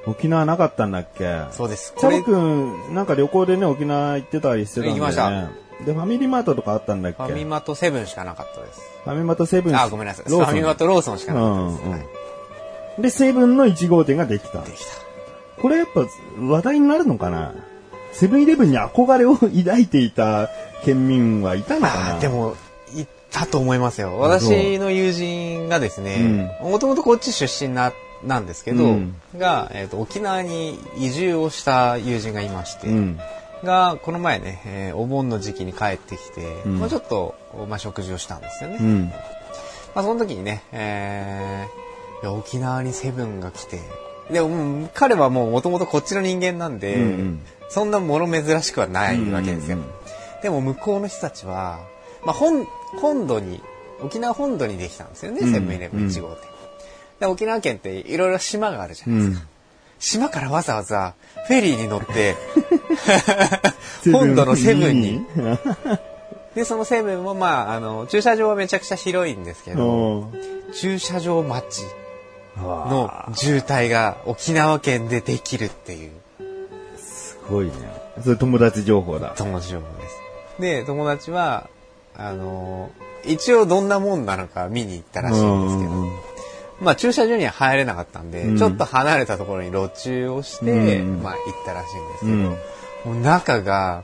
[SPEAKER 3] 沖縄なかったんだっけ？
[SPEAKER 2] そうです。
[SPEAKER 3] チャボくん、なんか旅行でね、沖縄行ってたりしてたんだよね。
[SPEAKER 2] 行きました
[SPEAKER 3] で、ファミリーマートとかあったんだっけ？
[SPEAKER 2] ファミマとセブンしかなかったです。
[SPEAKER 3] ファミマとセブン。
[SPEAKER 2] あ、ごめんなさい。フ
[SPEAKER 3] ローソン
[SPEAKER 2] ァミマとローソンしかなかったです。
[SPEAKER 3] うんうん
[SPEAKER 2] はい
[SPEAKER 3] で、セブンの1号店ができた。
[SPEAKER 2] でき
[SPEAKER 3] これやっぱ話題になるのかな？セブンイレブンに憧れを抱いていた県民はいたの
[SPEAKER 2] た。
[SPEAKER 3] かな？
[SPEAKER 2] で、も、いたと思いますよ。私の友人がですね、もともとこっち出身な、なんですけど、
[SPEAKER 3] うん
[SPEAKER 2] が、えっ、と、沖縄に移住をした友人がいまして、
[SPEAKER 3] うん。
[SPEAKER 2] が、この前ね、えーお盆の時期に帰ってきて、
[SPEAKER 3] うん
[SPEAKER 2] まあちょっと、まあ食事をしたんですよね。
[SPEAKER 3] うん。
[SPEAKER 2] まあその時にね、えーいや沖縄にセブンが来て、でも、うん彼はもうもともとこっちの人間なんで、
[SPEAKER 3] うんうん
[SPEAKER 2] そんなもの珍しくはないわけですよ。でも向こうの人たちは、まあ本、本土に、沖縄本土にできたんですよね、
[SPEAKER 3] うん
[SPEAKER 2] セブンイレブン1号店。で沖縄県っていろいろ島があるじゃないですか。島からわざわざフェリーに乗って、[LAUGHS] 本土のセブンに。[LAUGHS] で、そのセブンもまあ、あの、駐車場はめちゃくちゃ広いんですけど、
[SPEAKER 3] お
[SPEAKER 2] 駐車場待ちの
[SPEAKER 3] の、
[SPEAKER 2] 渋滞が沖縄県でできるっていう
[SPEAKER 3] すごいね。それ友達情報だ。
[SPEAKER 2] 友達情報です。で、友達は、あの、一応どんなもんなのか見に行ったらしいんですけど、
[SPEAKER 3] うん
[SPEAKER 2] まあ駐車場には入れなかったんで、
[SPEAKER 3] うん
[SPEAKER 2] ちょっと離れたところに路駐をして、
[SPEAKER 3] うん
[SPEAKER 2] まあ行ったらしいんですけど、
[SPEAKER 3] うん。
[SPEAKER 2] もう中が、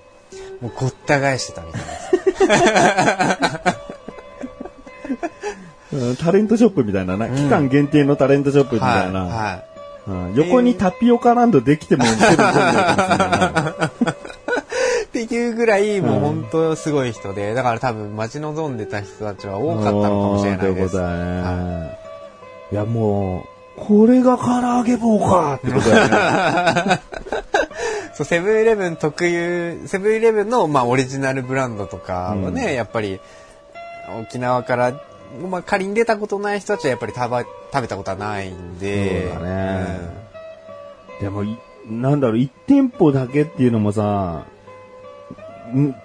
[SPEAKER 2] もうごった返してたみたいです。
[SPEAKER 3] う [LAUGHS] んタレントショップみたいなな、期間限定のタレントショップみたいな。
[SPEAKER 2] はい。はい
[SPEAKER 3] うん横にタピオカランドできてもセブン混んでるかもしれない [LAUGHS]
[SPEAKER 2] っていうぐらい、もう本当すごい人で、だから多分待ち望んでた人たちは多かったのかもしれないです。
[SPEAKER 3] ということだ
[SPEAKER 2] は
[SPEAKER 3] ね。いや、もう、これが唐揚げ棒かってことだよね。[LAUGHS]
[SPEAKER 2] そう、セブンイレブン特有、セブンイレブンの、まあ、オリジナルブランドとかはね、
[SPEAKER 3] うん
[SPEAKER 2] やっぱり、沖縄から、まあ、仮に出たことない人たちはやっぱり食べ食べたことはないんで。
[SPEAKER 3] そうだねでもい、なんだろう、1店舗だけっていうのもさ、ん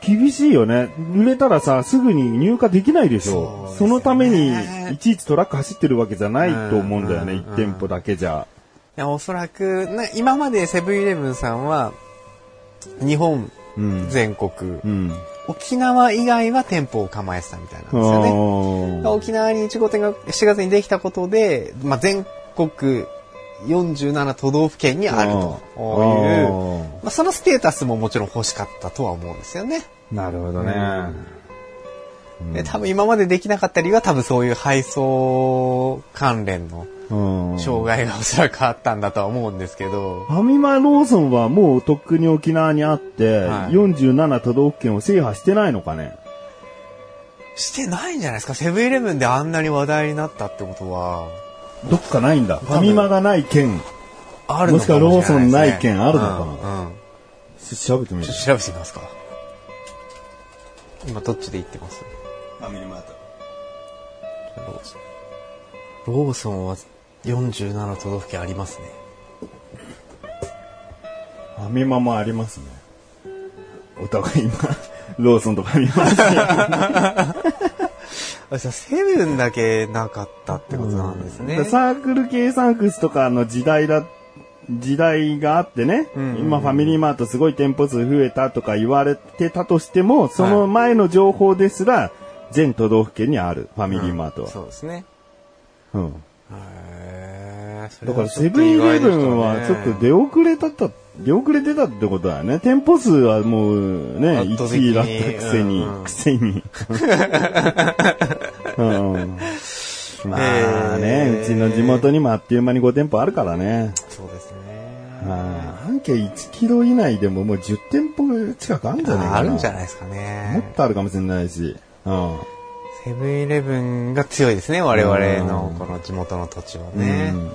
[SPEAKER 3] 厳しいよね。売れたらさ、すぐに入荷できないでしょ。
[SPEAKER 2] そね
[SPEAKER 3] そのために、いちいちトラック走ってるわけじゃないと思うんだよね、
[SPEAKER 2] うん
[SPEAKER 3] 1店舗だけじゃ。
[SPEAKER 2] いや、おそらく、な今までセブンイレブンさんは、日本
[SPEAKER 3] うん。
[SPEAKER 2] 全国、
[SPEAKER 3] うん。
[SPEAKER 2] 沖縄以外は店舗を構えてたみたいなんですよね。沖縄に1号店が7月にできたことで、まあ、全国47都道府県にあると。いう、まあ、そのステータスももちろん欲しかったとは思うんですよね。
[SPEAKER 3] なるほどね。
[SPEAKER 2] で多分今までできなかった理由は多分そういう配送関連の
[SPEAKER 3] うん。
[SPEAKER 2] 障害がおそらくあったんだとは思うんですけど、
[SPEAKER 3] ファミマローソンはもうとっくに沖縄にあって、
[SPEAKER 2] はい。
[SPEAKER 3] 47都道府県を制覇してないのかね。
[SPEAKER 2] してないんじゃないですか？セブンイレブンであんなに話題になったってことは、
[SPEAKER 3] どっかないんだ。ファミマがない県。
[SPEAKER 2] あるのかもし
[SPEAKER 3] くはローソンない県あるのかな
[SPEAKER 2] うん
[SPEAKER 3] 調べてみる
[SPEAKER 2] ちょっと調べてみますか。今どっちで言ってます？
[SPEAKER 3] ファミリーマート。
[SPEAKER 2] ローソン。ローソンは47都道府県ありますね。
[SPEAKER 3] ファミマもありますね。お互い今、ローソンとファミマ [LAUGHS]
[SPEAKER 2] セブンだけなかったってことなんですね。
[SPEAKER 3] でサークル系サンクスとかの時代だ、時代があってね、
[SPEAKER 2] うんうんうん。
[SPEAKER 3] 今ファミリーマートすごい店舗数増えたとか言われてたとしても、その前の情報ですら、全都道府県にある、ファミリーマートは。
[SPEAKER 2] そうですね。
[SPEAKER 3] うん。だからセブンイレブンはちょっと出遅れたった、出遅れてたってことだよね。店舗数はもうね、
[SPEAKER 2] 圧倒的
[SPEAKER 3] 1
[SPEAKER 2] に
[SPEAKER 3] 位だったくせに、
[SPEAKER 2] うんうん
[SPEAKER 3] くせに。[LAUGHS] うんまあね、うちの地元にもあっという間に5店舗あるからね。
[SPEAKER 2] そうですね。
[SPEAKER 3] 半径1キロ以内でももう10店舗近くあるんじゃないかな。
[SPEAKER 2] あるんじゃないですか
[SPEAKER 3] もっ
[SPEAKER 2] ね。
[SPEAKER 3] とあるかもしれないし。うん。
[SPEAKER 2] セブンイレブンが強いですね、我々のこの地元の土地はね。
[SPEAKER 3] うん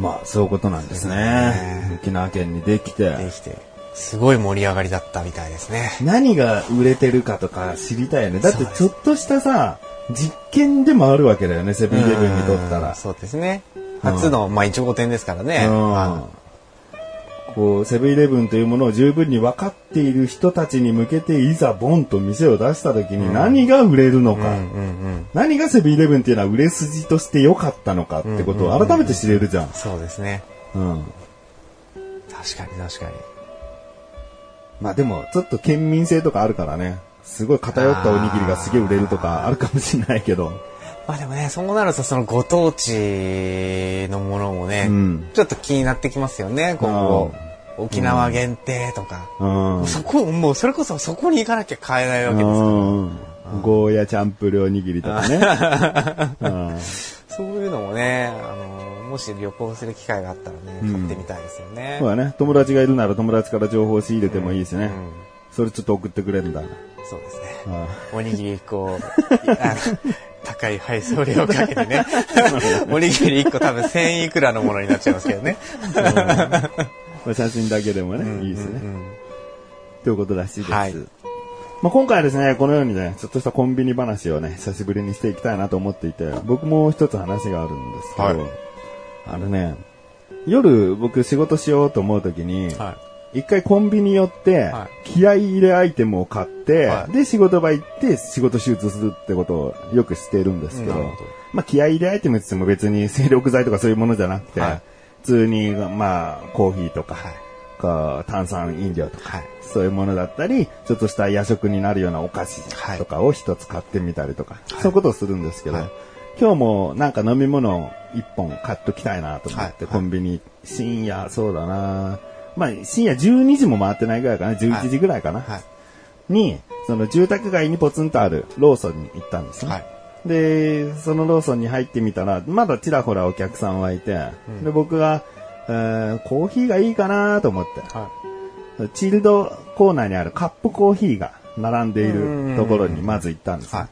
[SPEAKER 3] まあ、そういうことなんですね。沖縄県にできて。
[SPEAKER 2] できて、すごい盛り上がりだったみたいですね。
[SPEAKER 3] 何が売れてるかとか知りたいよね。だってちょっとしたさ、実験でもあるわけだよね、セブンイレブンにとったら。
[SPEAKER 2] うんそうですね。初の、まあ、1号店ですからね。
[SPEAKER 3] うん
[SPEAKER 2] は
[SPEAKER 3] こう、セブンイレブンというものを十分に分かっている人たちに向けて、いざボンと店を出した時に何が売れるのか。何がセブンイレブンっていうのは売れ筋として良かったのかってことを改めて知れるじゃん。
[SPEAKER 2] そうですね。
[SPEAKER 3] うん。
[SPEAKER 2] 確かに確かに。
[SPEAKER 3] まあでも、ちょっと県民性とかあるからね。すごい偏ったおにぎりがすげえ売れるとかあるかもしれないけど。
[SPEAKER 2] まあでもね、そうなるとそのご当地のものもね、
[SPEAKER 3] うん
[SPEAKER 2] ちょっと気になってきますよね、今後。沖縄限定とか。
[SPEAKER 3] うん。
[SPEAKER 2] そこ、もうそれこそそこに行かなきゃ買えないわけですから。
[SPEAKER 3] うん。ゴーヤチャンプルおにぎりとかね。うん [LAUGHS]
[SPEAKER 2] そういうのもね、あの、もし旅行する機会があったらね、
[SPEAKER 3] うん
[SPEAKER 2] 買ってみたいですよね。
[SPEAKER 3] そうだね。友達がいるなら友達から情報を仕入れてもいいしね。
[SPEAKER 2] うん
[SPEAKER 3] それちょっと送ってくれるんだ。
[SPEAKER 2] そうですね。
[SPEAKER 3] あ
[SPEAKER 2] おにぎり1個、高い配送料かけてね。おにぎり1個多分1000いくらのものになっちゃいますけどね。
[SPEAKER 3] まあ写真だけでもね、いいですね。
[SPEAKER 2] うん
[SPEAKER 3] ということらしいです。
[SPEAKER 2] はい
[SPEAKER 3] まあ、今回はですね、このようにね、ちょっとしたコンビニ話をね、久しぶりにしていきたいなと思っていて、僕も一つ話があるんですけど、
[SPEAKER 2] はい
[SPEAKER 3] あのね、夜僕仕事しようと思うときに、
[SPEAKER 2] は
[SPEAKER 3] 一回コンビニ寄って、
[SPEAKER 2] は
[SPEAKER 3] 気合い入れアイテムを買って、
[SPEAKER 2] はい。
[SPEAKER 3] で仕事場行って仕事手術するってことをよくしてるんですけど、
[SPEAKER 2] ど
[SPEAKER 3] まあ気合い入れアイテムって言っても別に精力剤とかそういうものじゃなくて、
[SPEAKER 2] はい。
[SPEAKER 3] 普通にまあコーヒーとか、
[SPEAKER 2] はい。
[SPEAKER 3] か炭酸飲料とか、
[SPEAKER 2] はい。
[SPEAKER 3] そういうものだったり、ちょっとした夜食になるようなお菓子とかを一つ買ってみたりとか、そういうことをするんですけど、
[SPEAKER 2] はい。
[SPEAKER 3] 今日もなんか飲み物を一本買っときたいなと思って、
[SPEAKER 2] はい。
[SPEAKER 3] コンビニ、深夜、そうだなまあ深夜12時も回ってないぐらいかな、11時ぐらいかな、
[SPEAKER 2] はい。
[SPEAKER 3] に、その住宅街にポツンとあるローソンに行ったんですね。
[SPEAKER 2] はい。
[SPEAKER 3] で、そのローソンに入ってみたら、まだちらほらお客さんはいて、
[SPEAKER 2] うん。
[SPEAKER 3] で、僕が、えーコーヒーがいいかなと思って、
[SPEAKER 2] は
[SPEAKER 3] チルドコーナーにあるカップコーヒーが並んでいるところにまず行ったんですよ
[SPEAKER 2] はい。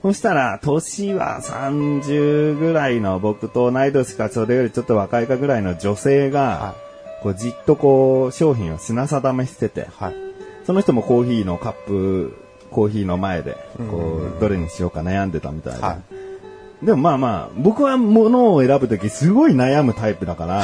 [SPEAKER 3] そしたら、年は30ぐらいの僕と同い年かそれよりちょっと若いかぐらいの女性が、
[SPEAKER 2] は
[SPEAKER 3] こうじっとこう商品を品定めしてて、
[SPEAKER 2] い。はい。
[SPEAKER 3] その人もコーヒーのカップ、コーヒーの前で、こ
[SPEAKER 2] う
[SPEAKER 3] どれにしようか悩んでたみたいで。
[SPEAKER 2] は
[SPEAKER 3] でもまあまあ、僕は物を選ぶときすごい悩むタイプだから、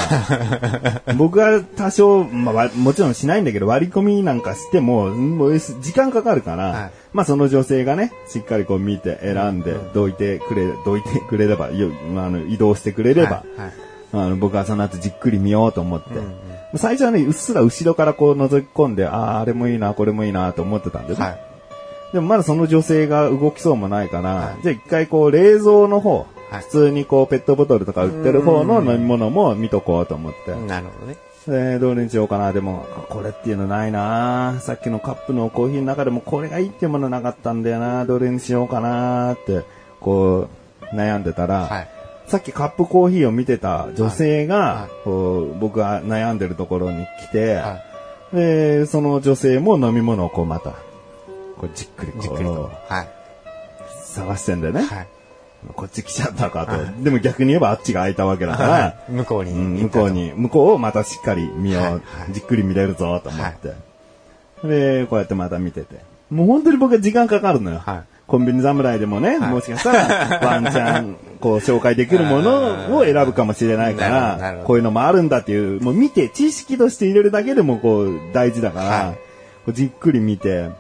[SPEAKER 3] [LAUGHS] 僕は多少、まあわもちろんしないんだけど割り込みなんかしても、もう時間かかるから、
[SPEAKER 2] はい
[SPEAKER 3] まあその女性がね、しっかりこう見て選んで、どいてくれ、どいてくれれば、よあの移動してくれれば、
[SPEAKER 2] はいはい
[SPEAKER 3] あの僕はその後じっくり見ようと思って、
[SPEAKER 2] うんうん
[SPEAKER 3] 最初はね、うっすら後ろからこう覗き込んで、ああ、あれもいいな、これもいいなと思ってたんでね。
[SPEAKER 2] はい。
[SPEAKER 3] でもまだその女性が動きそうもないから、
[SPEAKER 2] はい
[SPEAKER 3] じゃあ一回こう冷蔵の方、
[SPEAKER 2] はい
[SPEAKER 3] 普通にこうペットボトルとか売ってる方の飲み物も見とこうと思って。
[SPEAKER 2] なるほどね。
[SPEAKER 3] で、どれにしようかな。でも、これっていうのないなさっきのカップのコーヒーの中でもこれがいいっていうものなかったんだよなどれにしようかなって、こう、悩んでたら、
[SPEAKER 2] はい。
[SPEAKER 3] さっきカップコーヒーを見てた女性が、
[SPEAKER 2] はいはい
[SPEAKER 3] こう僕が悩んでるところに来て、
[SPEAKER 2] は
[SPEAKER 3] で、その女性も飲み物をこうまた、こうじっくりこ
[SPEAKER 2] い。じっくりと。はい。
[SPEAKER 3] 探してんだよね。
[SPEAKER 2] はい。
[SPEAKER 3] こっち来ちゃったかと。でも逆に言えばあっちが開いたわけだから、
[SPEAKER 2] はい向こうに
[SPEAKER 3] うん向こうに、向こうをまたしっかり見よう、
[SPEAKER 2] はいはい
[SPEAKER 3] じっくり見れるぞと思って。で、こうやってまた見てて。もう本当に僕は時間かかるのよ。
[SPEAKER 2] はい
[SPEAKER 3] コンビニ侍でもね、
[SPEAKER 2] はい
[SPEAKER 3] もしかしたら [LAUGHS] ワンチャン、こう紹介できるものを選ぶかもしれないからこういうのもあるんだっていう、もう見て、知識として入れるだけでもこう大事だから、じっくり見て、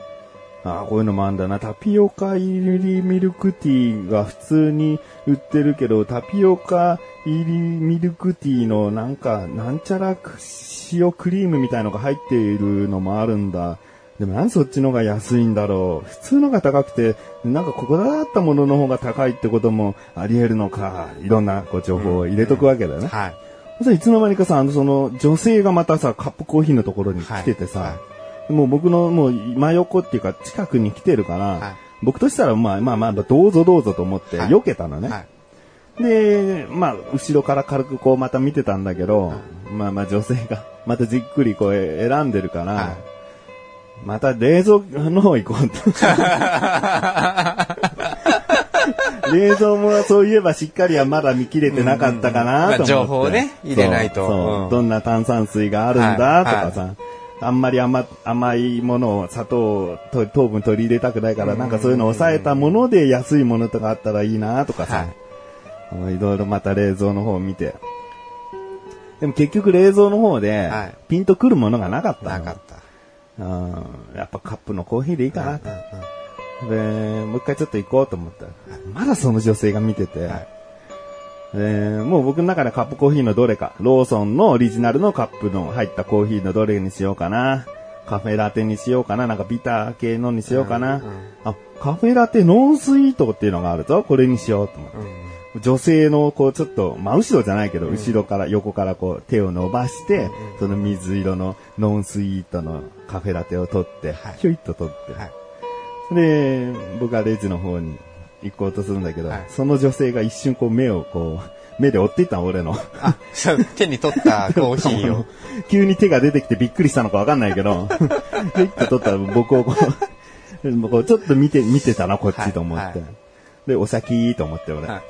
[SPEAKER 3] ああ、こういうのもあんだな。タピオカ入りミルクティーが普通に売ってるけど、タピオカ入りミルクティーのなんか、なんちゃら塩クリームみたいのが入っているのもあるんだ。でもなんでそっちのが安いんだろう？普通のが高くて、なんかここだったものの方が高いってこともあり得るのか？いろんなこう情報を入れとくわけだよね。
[SPEAKER 2] はい。
[SPEAKER 3] そしたらいつの間にかさ、あの、その、女性がまたさ、カップコーヒーのところに来ててさ、
[SPEAKER 2] はいは
[SPEAKER 3] もう僕のもう真横っていうか近くに来てるから、
[SPEAKER 2] はい
[SPEAKER 3] 僕としたらまあまあまあ、どうぞどうぞと思って
[SPEAKER 2] はい
[SPEAKER 3] 避けたのね。
[SPEAKER 2] はい。
[SPEAKER 3] で、まあ、後ろから軽くこうまた見てたんだけど、まあまあ女性がまたじっくりこう選んでるから、
[SPEAKER 2] はい
[SPEAKER 3] また冷蔵の方行こうと。冷蔵もそういえばしっかりはまだ見切れてなかったかなと思って。
[SPEAKER 2] うんうんまあ情報をね入れないと
[SPEAKER 3] そうそう
[SPEAKER 2] うん
[SPEAKER 3] どんな炭酸水があるんだ
[SPEAKER 2] はい
[SPEAKER 3] とかさ。あんまり甘甘いものを砂糖をと糖分取り入れたくないから、なんかそういうのを抑えたもので安いものとかあったらいいなとかさ。
[SPEAKER 2] はい
[SPEAKER 3] いろいろまた冷蔵の方を見て。でも結局冷蔵の方で
[SPEAKER 2] はい、
[SPEAKER 3] ピンとくるものがなかったの。
[SPEAKER 2] なかった。
[SPEAKER 3] うんやっぱカップのコーヒーでいいかなと。で、もう一回ちょっと行こうと思ったら、まだその女性が見てて、
[SPEAKER 2] はい
[SPEAKER 3] でもう僕の中でカップコーヒーのどれか、ローソンのオリジナルのカップの入ったコーヒーのどれにしようかな。カフェラテにしようかな。なんかビター系のにしようかな。
[SPEAKER 2] うんうん
[SPEAKER 3] あ、カフェラテノンスイートっていうのがあるぞ。これにしようと思って。
[SPEAKER 2] うん
[SPEAKER 3] 女性のこうちょっと、真後ろじゃないけど、後ろから横からこう手を伸ばして、その水色のノンスイートのカフェラテを取って、
[SPEAKER 2] はい
[SPEAKER 3] ひょいっと取って、
[SPEAKER 2] はい。
[SPEAKER 3] で、僕はレジの方に行こうとするんだけど、
[SPEAKER 2] はい
[SPEAKER 3] その女性が一瞬こう目をこう、目で追っていったの、俺の。
[SPEAKER 2] あ、手に取った [LAUGHS] コーヒーを。
[SPEAKER 3] 急に手が出てきてびっくりしたのかわかんないけど、[LAUGHS] ひょいっと取ったら僕をこう、こうちょっと見て、見てたな、こっちと思って。
[SPEAKER 2] はいはい
[SPEAKER 3] で、お先と思って俺。
[SPEAKER 2] はい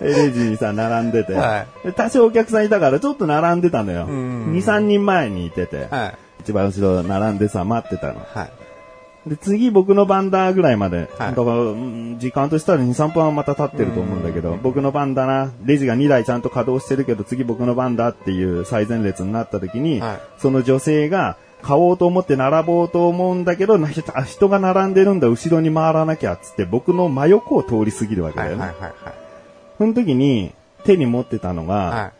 [SPEAKER 3] レジにさ、並んでて、
[SPEAKER 2] は
[SPEAKER 3] で多少お客さんいたからちょっと並んでたのよ。
[SPEAKER 2] ん
[SPEAKER 3] 2、3人前にいてて、
[SPEAKER 2] はい。
[SPEAKER 3] 一番後ろ並んでさ、待ってたの。
[SPEAKER 2] はい。
[SPEAKER 3] で、次僕の番だぐらいまで、
[SPEAKER 2] はい
[SPEAKER 3] だから、うん時間としたら2、3分はまた経ってると思うんだけど、僕の番だな、レジが2台ちゃんと稼働してるけど、次僕の番だっていう最前列になった時に、
[SPEAKER 2] はい
[SPEAKER 3] その女性が、買おうと思って並ぼうと思うんだけど、人が並んでるんだ、後ろに回らなきゃっつって、僕の真横を通り過ぎるわけだ
[SPEAKER 2] はい。
[SPEAKER 3] よね。
[SPEAKER 2] はい。はい。
[SPEAKER 3] その時に、手に持ってたのが、
[SPEAKER 2] はい。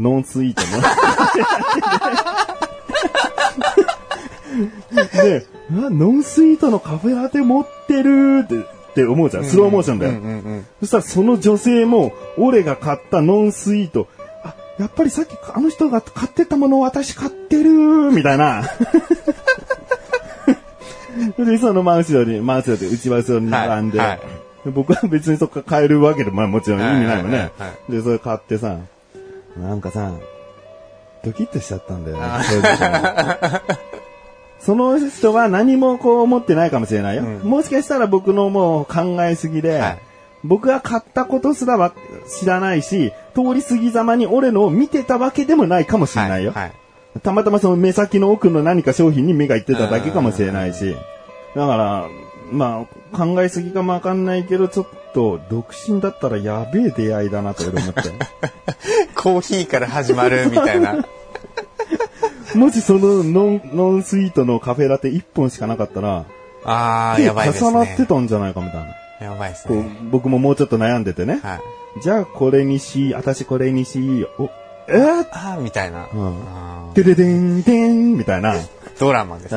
[SPEAKER 3] ノンスイートの。[LAUGHS] で、ノンスイートのカフェラテ持ってるってって思うじゃん。スローモーションだよ。そしたらその女性も、俺が買ったノンスイート、あ、やっぱりさっきあの人が買ってたものを私買ってるみたいな。[LAUGHS] で、その真後ろに、真後ろで、内後ろに並んで、
[SPEAKER 2] はいはい
[SPEAKER 3] で僕は別にそこから買えるわけでも、まあもちろん意味ないもんね。で、それ買ってさ、なんかさ、ドキッとしちゃったんだよね。[LAUGHS] その人は何もこう思ってないかもしれないよ。
[SPEAKER 2] うん
[SPEAKER 3] もしかしたら僕のもう考えすぎで、
[SPEAKER 2] はい
[SPEAKER 3] 僕が買ったことすらは知らないし、通り過ぎざまに俺のを見てたわけでもないかもしれないよ。
[SPEAKER 2] はい。
[SPEAKER 3] たまたまその目先の奥の何か商品に目がいってただけかもしれないし。だから、まあ、考えすぎかもわかんないけど、ちょっと、独身だったらやべえ出会いだなと俺思って。[LAUGHS]
[SPEAKER 2] コーヒーから始まるみたいな。[LAUGHS]
[SPEAKER 3] もしそのノン、ノンスイートのカフェラテ1本しかなかったら、
[SPEAKER 2] ああ、
[SPEAKER 3] 手
[SPEAKER 2] やばいですね。
[SPEAKER 3] 重なってたんじゃないかみたいな。
[SPEAKER 2] やばいですね。
[SPEAKER 3] 僕ももうちょっと悩んでてね。
[SPEAKER 2] はい。
[SPEAKER 3] じゃあこれにし、私これにし、お、えー、
[SPEAKER 2] ああ、みたいな。
[SPEAKER 3] うん
[SPEAKER 2] あ
[SPEAKER 3] てれでんてんみたいな。
[SPEAKER 2] ードラマです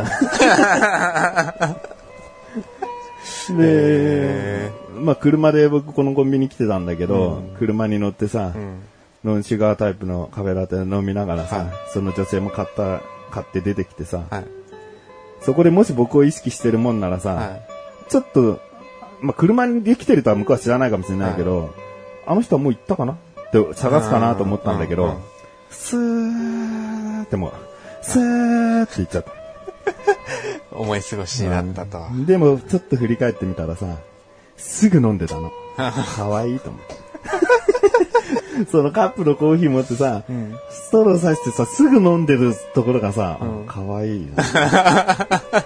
[SPEAKER 2] ね。[LAUGHS]
[SPEAKER 3] で、まあ車で僕このコンビニ来てたんだけど、車に乗ってさ、
[SPEAKER 2] ん
[SPEAKER 3] ノンシュガータイプのカフェラテ飲みながらさ、
[SPEAKER 2] はい
[SPEAKER 3] その女性も買った、買って出てきてさ、
[SPEAKER 2] はい。
[SPEAKER 3] そこでもし僕を意識してるもんならさ、
[SPEAKER 2] はい。
[SPEAKER 3] ちょっと、まあ車にできてるとは向こうは知らないかもしれないけど、あの人はもう行ったかな？って探すかなと思ったんだけどスーってもう、スーって言っちゃった。
[SPEAKER 2] 思い過ごしになったと。
[SPEAKER 3] でも、ちょっと振り返ってみたらさ、すぐ飲んでたの。かわいいと思って。[LAUGHS] そのカップのコーヒー持ってさ、
[SPEAKER 2] ん
[SPEAKER 3] ストローさしてさ、すぐ飲んでるところがさ、
[SPEAKER 2] うん
[SPEAKER 3] かわいいな。[LAUGHS]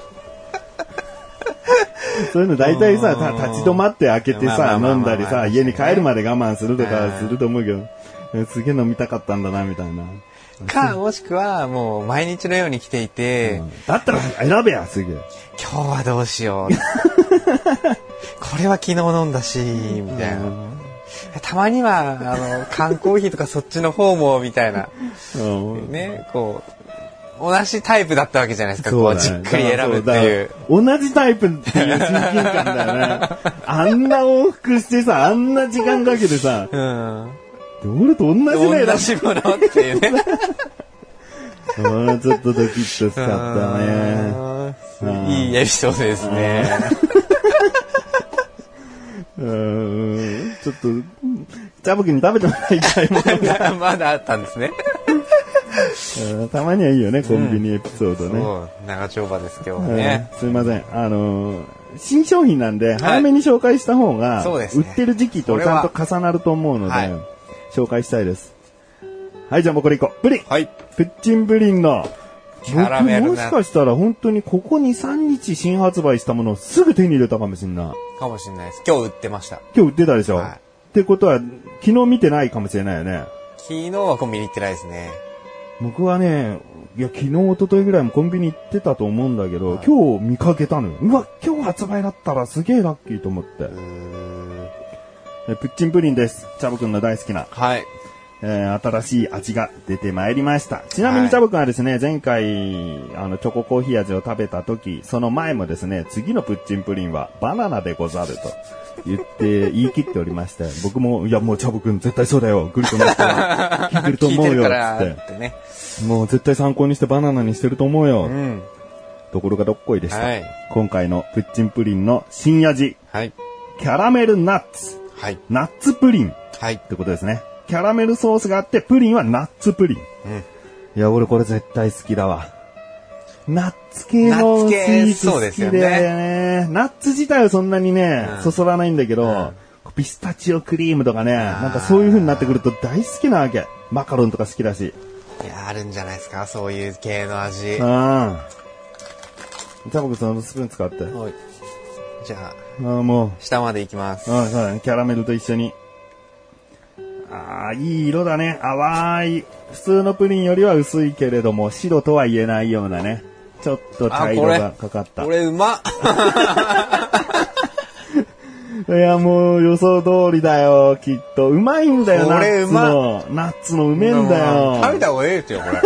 [SPEAKER 3] そういうの大体さ、た立ち止まって開けてさ、飲んだりさ、
[SPEAKER 2] まあ
[SPEAKER 3] 家に帰るまで我慢するとか
[SPEAKER 2] うん
[SPEAKER 3] すると思うけど、すげえ飲みたかったんだな、みたいな。
[SPEAKER 2] か、もしくは、もう、毎日のように来ていて、
[SPEAKER 3] だったら選べや、すぐ。
[SPEAKER 2] 今日はどうしよう。[LAUGHS] これは昨日飲んだし、みたいな。たまには、あの、缶コーヒーとかそっちの方も、みたいな。
[SPEAKER 3] うん
[SPEAKER 2] ね、こう、同じタイプだったわけじゃないですか。こう、じっくり選ぶっていう。
[SPEAKER 3] 同じタイプっていう親近感だよね。あんな往復してさ、あんな時間かけてさ、[LAUGHS]
[SPEAKER 2] うん。
[SPEAKER 3] 俺と同じだよ
[SPEAKER 2] 同じものっていうね。
[SPEAKER 3] う [LAUGHS] んちょっとドキッとしちゃったね。
[SPEAKER 2] うんいいエピソードですね。
[SPEAKER 3] うん [LAUGHS] ちょっと、ジャブ君に食べてもらいたいものが
[SPEAKER 2] まだあったんですね。
[SPEAKER 3] うんたまにはいいよね、コンビニエピソードね。
[SPEAKER 2] そう、長丁場です今日は
[SPEAKER 3] うん
[SPEAKER 2] ね。
[SPEAKER 3] すいません。あのー新商品なんで、早めに紹介した方が、売ってる時期とちゃんと重なると思うので、
[SPEAKER 2] はい
[SPEAKER 3] 紹介したいです。はい、じゃあもうこれいこう。プリン
[SPEAKER 2] はい。
[SPEAKER 3] プッチンプリンの、
[SPEAKER 2] キャラメルな
[SPEAKER 3] 僕もしかしたら本当にここ2、3日新発売したものをすぐ手に入れたかもしれない。
[SPEAKER 2] かもしれないです。今日売ってました。
[SPEAKER 3] 今日売ってたでしょ、
[SPEAKER 2] はい
[SPEAKER 3] ってことは、昨日見てないかもしれないよね。
[SPEAKER 2] 昨日はコンビニ行ってないですね。
[SPEAKER 3] 僕はね、いや、昨日、一昨日ぐらいもコンビニ行ってたと思うんだけど、
[SPEAKER 2] はい
[SPEAKER 3] 今日見かけたのよ。うわ、今日発売だったらすげえラッキーと思って。えプッチンプリンです。チャボくんの大好きな、
[SPEAKER 2] はい。
[SPEAKER 3] えー新しい味が出てまいりました。ちなみにチャボくんはですね、前回、あの、チョココーヒー味を食べた時、その前もですね、次のプッチンプリンはバナナでござると言って、言い切っておりまして、僕も、いや、もうチャボくん絶対そうだよ。来ると思ったら、[LAUGHS] 聞いてると思うよ、つっ
[SPEAKER 2] ってね。
[SPEAKER 3] て。もう絶対参考にしてバナナにしてると思うよ。
[SPEAKER 2] うん。
[SPEAKER 3] ところがどっこいでした。
[SPEAKER 2] はい
[SPEAKER 3] 今回のプッチンプリンの新味、
[SPEAKER 2] はい。
[SPEAKER 3] キャラメルナッツ、
[SPEAKER 2] はい。
[SPEAKER 3] ナッツプリンっ
[SPEAKER 2] はい。
[SPEAKER 3] てことですね。キャラメルソースがあって、プリンはナッツプリン。
[SPEAKER 2] うん。
[SPEAKER 3] いや、俺これ絶対好きだわ。ナッツ系のスイーツ好
[SPEAKER 2] そうですよね。
[SPEAKER 3] ナッツ自体はそんなにね、
[SPEAKER 2] うん
[SPEAKER 3] そそらないんだけど、
[SPEAKER 2] うん
[SPEAKER 3] ピスタチオクリームとかね、なんかそういう風になってくると大好きなわけ。マカロンとか好きだし。
[SPEAKER 2] いや、あるんじゃないですか、そういう系の味。
[SPEAKER 3] うん。じゃあ僕そのスプーン使って。
[SPEAKER 2] はい。じゃあ、
[SPEAKER 3] ああ、もう。
[SPEAKER 2] 下まで行きます。
[SPEAKER 3] うん、そうだね。キャラメルと一緒に。ああ、いい色だね。淡い。普通のプリンよりは薄いけれども、白とは言えないようなね。ちょっと茶色がかかった。
[SPEAKER 2] これうまっ [LAUGHS]
[SPEAKER 3] いや、もう予想通りだよ、きっと。うまいんだよ、
[SPEAKER 2] こ
[SPEAKER 3] ナッツ
[SPEAKER 2] れうま
[SPEAKER 3] の。ナッツのうめえんだよ。
[SPEAKER 2] 食べた方がええってよ、これ。[LAUGHS]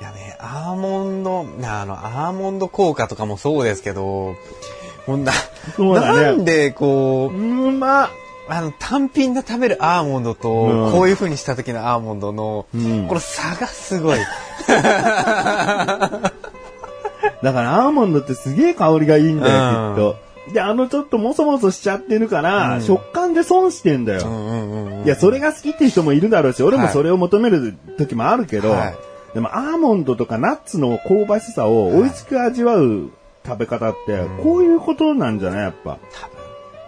[SPEAKER 2] いやね、アーモンド、なあの、アーモンド効果とかもそうですけど、もうな、
[SPEAKER 3] そうだね
[SPEAKER 2] なんで、こう、
[SPEAKER 3] うまっ。
[SPEAKER 2] あの、単品で食べるアーモンドと、
[SPEAKER 3] うん
[SPEAKER 2] こういう風にした時のアーモンドの、
[SPEAKER 3] うん
[SPEAKER 2] この差がすごい。[LAUGHS]
[SPEAKER 3] だからアーモンドってすげえ香りがいいんだよ、
[SPEAKER 2] うん
[SPEAKER 3] きっと。で、あのちょっともそもそしちゃってるから、
[SPEAKER 2] うん
[SPEAKER 3] 食感で損してんだよ。
[SPEAKER 2] うんうんうんうん
[SPEAKER 3] いや、それが好きって人もいるだろうし、俺もそれを求める時もあるけど、
[SPEAKER 2] はい
[SPEAKER 3] でもアーモンドとかナッツの香ばしさを美味しく味わう食べ方って、こういうことなんじゃないやっぱ。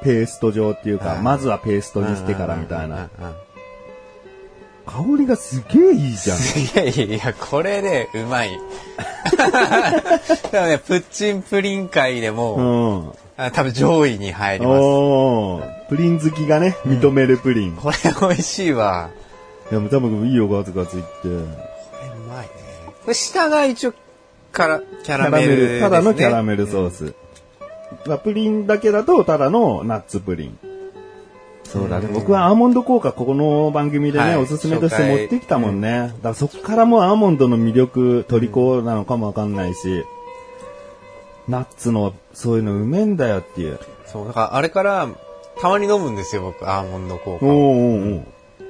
[SPEAKER 3] ペースト状っていうか、
[SPEAKER 2] うん
[SPEAKER 3] まずはペーストにしてからみたいな。
[SPEAKER 2] うんうんうんうん
[SPEAKER 3] 香りがすげえいいじゃん。
[SPEAKER 2] いやいやいや、これね、うまい。[LAUGHS] でもね、プッチンプリン界で
[SPEAKER 3] う
[SPEAKER 2] も、
[SPEAKER 3] ん。
[SPEAKER 2] あ多分上位に入ります。
[SPEAKER 3] プリン好きがね、認めるプリン。
[SPEAKER 2] これ美味しいわ。
[SPEAKER 3] でも多分いいよ、ガツガツいって。
[SPEAKER 2] これうまいね。これ下が一応、から、キャラメルね。
[SPEAKER 3] ただのキャラメルソース。まあプリンだけだと、ただのナッツプリン。そうだね。
[SPEAKER 2] うん
[SPEAKER 3] 僕はアーモンド効果、ここの番組でね、
[SPEAKER 2] はい
[SPEAKER 3] おすすめとして持ってきたもんね。だからそっからもうアーモンドの魅力、虜なのかもわかんないし、ナッツのそういうのうめえんだよっていう。
[SPEAKER 2] そう、だからあれから、たまに飲むんですよ、僕、アーモンド効果。
[SPEAKER 3] おー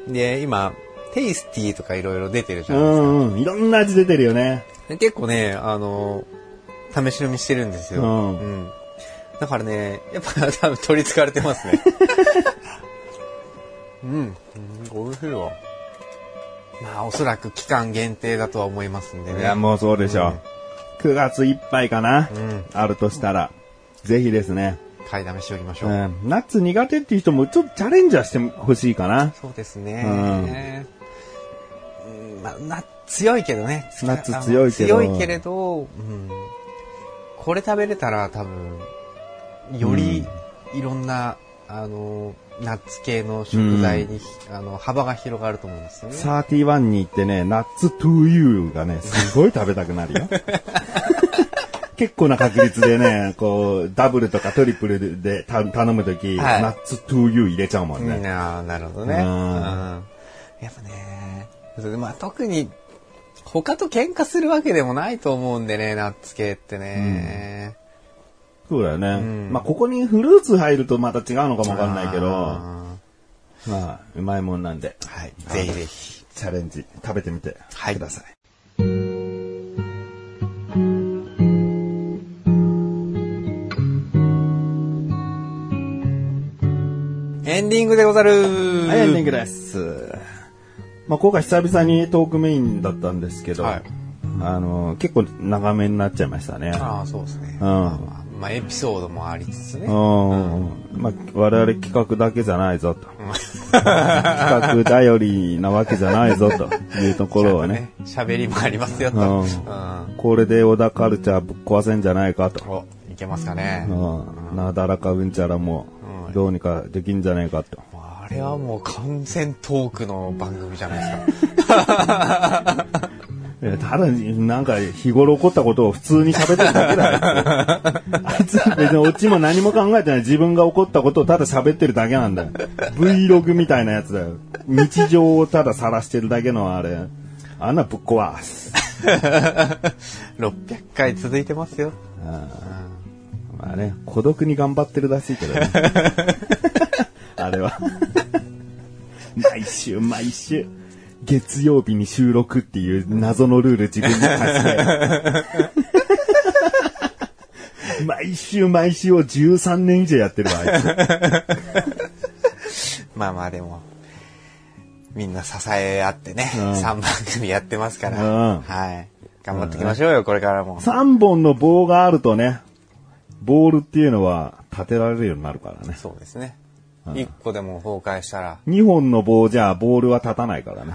[SPEAKER 2] で、今、テイスティーとかいろいろ出てるじゃないですか。
[SPEAKER 3] うんうん。いろんな味出てるよね。
[SPEAKER 2] で結構ね、あの、試し飲みしてるんですよ。
[SPEAKER 3] うん
[SPEAKER 2] うん。だからね、やっぱ多分取り憑かれてますね。[LAUGHS] うん、うん、美味しいわ。まあ、おそらく期間限定だとは思いますんでね。
[SPEAKER 3] いや、もうそうでしょ。9月いっぱいかな。
[SPEAKER 2] うん。
[SPEAKER 3] あるとしたら。ぜひですね。
[SPEAKER 2] 買いだめしておきましょう。
[SPEAKER 3] うんナッツ苦手っていう人もちょっとチャレンジャーしてほしいかな。
[SPEAKER 2] そうですね。うん、まあ、な、強いけどね。
[SPEAKER 3] ナッツ強いけど
[SPEAKER 2] 強いけれど、うん。これ食べれたら多分、よりいろんな、あの、ナッツ系の食材に、あの、幅が広がると思うんですよね。
[SPEAKER 3] 31に行ってね、ナッツトゥーユーがね、すごい食べたくなるよ。[LAUGHS] 結構な確率でね、こう、ダブルとかトリプルでた頼むとき、
[SPEAKER 2] はい
[SPEAKER 3] ナッツトゥーユー入れちゃうもんね。
[SPEAKER 2] なあなるほどね。
[SPEAKER 3] う
[SPEAKER 2] うんん。やっぱね、それでまあ特に、他と喧嘩するわけでもないと思うんでね、ナッツ系ってね。
[SPEAKER 3] そうだよね。
[SPEAKER 2] ん
[SPEAKER 3] まあ、ここにフルーツ入るとまた違うのかもわかんないけど、
[SPEAKER 2] あ
[SPEAKER 3] まあ、うまいもんなんで、
[SPEAKER 2] ーはい。ぜひぜひ。
[SPEAKER 3] チャレンジ、食べてみて
[SPEAKER 2] はい
[SPEAKER 3] ください。
[SPEAKER 2] エンディングでござる
[SPEAKER 3] はい、エンディングです。まあ、今回久々にトークメインだったんですけど、
[SPEAKER 2] はい
[SPEAKER 3] あの、結構長めになっちゃいましたね。
[SPEAKER 2] ああ、そうですね。
[SPEAKER 3] うん
[SPEAKER 2] まあエピソードもありつつね。
[SPEAKER 3] うん。まあ、我々企画だけじゃないぞと。企画頼りなわけじゃないぞというところをね。
[SPEAKER 2] 喋りもありますよと。
[SPEAKER 3] うん
[SPEAKER 2] うん。
[SPEAKER 3] これで小田カルチャーぶっ壊せんじゃないかと。
[SPEAKER 2] お、いけますかね。
[SPEAKER 3] うん。なだらかうんちゃらも
[SPEAKER 2] うん
[SPEAKER 3] どうにかできんじゃないかと。
[SPEAKER 2] あれはもう完全トークの番組じゃないですか。
[SPEAKER 3] えただ、なんか、日頃起こったことを普通に喋ってるだけだよ。あいつ別にオチも何も考えてない。自分が起こったことをただ喋ってるだけなんだよ。[LAUGHS] Vlog みたいなやつだよ。日常をただ晒してるだけのあれ。あんなぶっ壊す。
[SPEAKER 2] 600回続いてますよ。
[SPEAKER 3] まあね、孤独に頑張ってるらしいけどね。[LAUGHS] あれは。毎週毎週、月曜日に収録っていう謎のルール自分に課して。[LAUGHS] 毎週毎週を13年以上やってるわ、あいつ。
[SPEAKER 2] まあまあでも、みんな支え合ってね、
[SPEAKER 3] うん
[SPEAKER 2] 3番組やってますから、
[SPEAKER 3] うん
[SPEAKER 2] はい。頑張っていきましょうよ、これからも。
[SPEAKER 3] 3本の棒があるとね、ボールっていうのは立てられるようになるからね。
[SPEAKER 2] そうですね。1個でも崩壊したら、
[SPEAKER 3] 2本の棒じゃボールは立たないからね。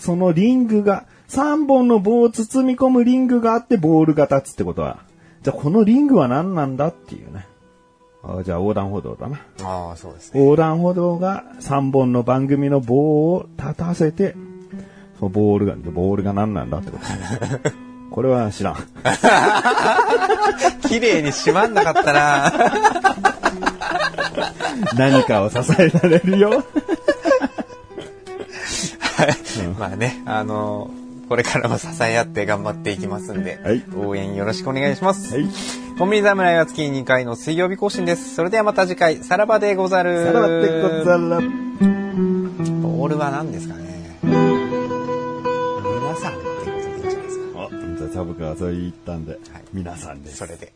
[SPEAKER 3] そのリングが、3本の棒を包み込むリングがあってボールが立つってことは、じゃあこのリングは何なんだっていうね。あじゃあ横断歩道だな。
[SPEAKER 2] ああ、そうですね。
[SPEAKER 3] 横断歩道が3本の番組の棒を立たせて、そのボールが、ボールが何なんだってことね。これは知らん。[LAUGHS]
[SPEAKER 2] 綺麗に閉まんなかったな [LAUGHS]
[SPEAKER 3] 何かを支えられるよ。
[SPEAKER 2] はい。まあね、あのこれからも支え合って頑張っていきますんで、
[SPEAKER 3] はい
[SPEAKER 2] 応援よろしくお願いします。
[SPEAKER 3] はい。
[SPEAKER 2] コンビニ侍は月に2回の水曜日更新です。それではまた次回、さらばでござる。
[SPEAKER 3] さらばってござら。
[SPEAKER 2] ボールは何ですかね皆さんってことでいいんじゃないですか。
[SPEAKER 3] あ、じゃあ、チャブクはそう言ったんで、
[SPEAKER 2] はい
[SPEAKER 3] 皆さんです。
[SPEAKER 2] それで。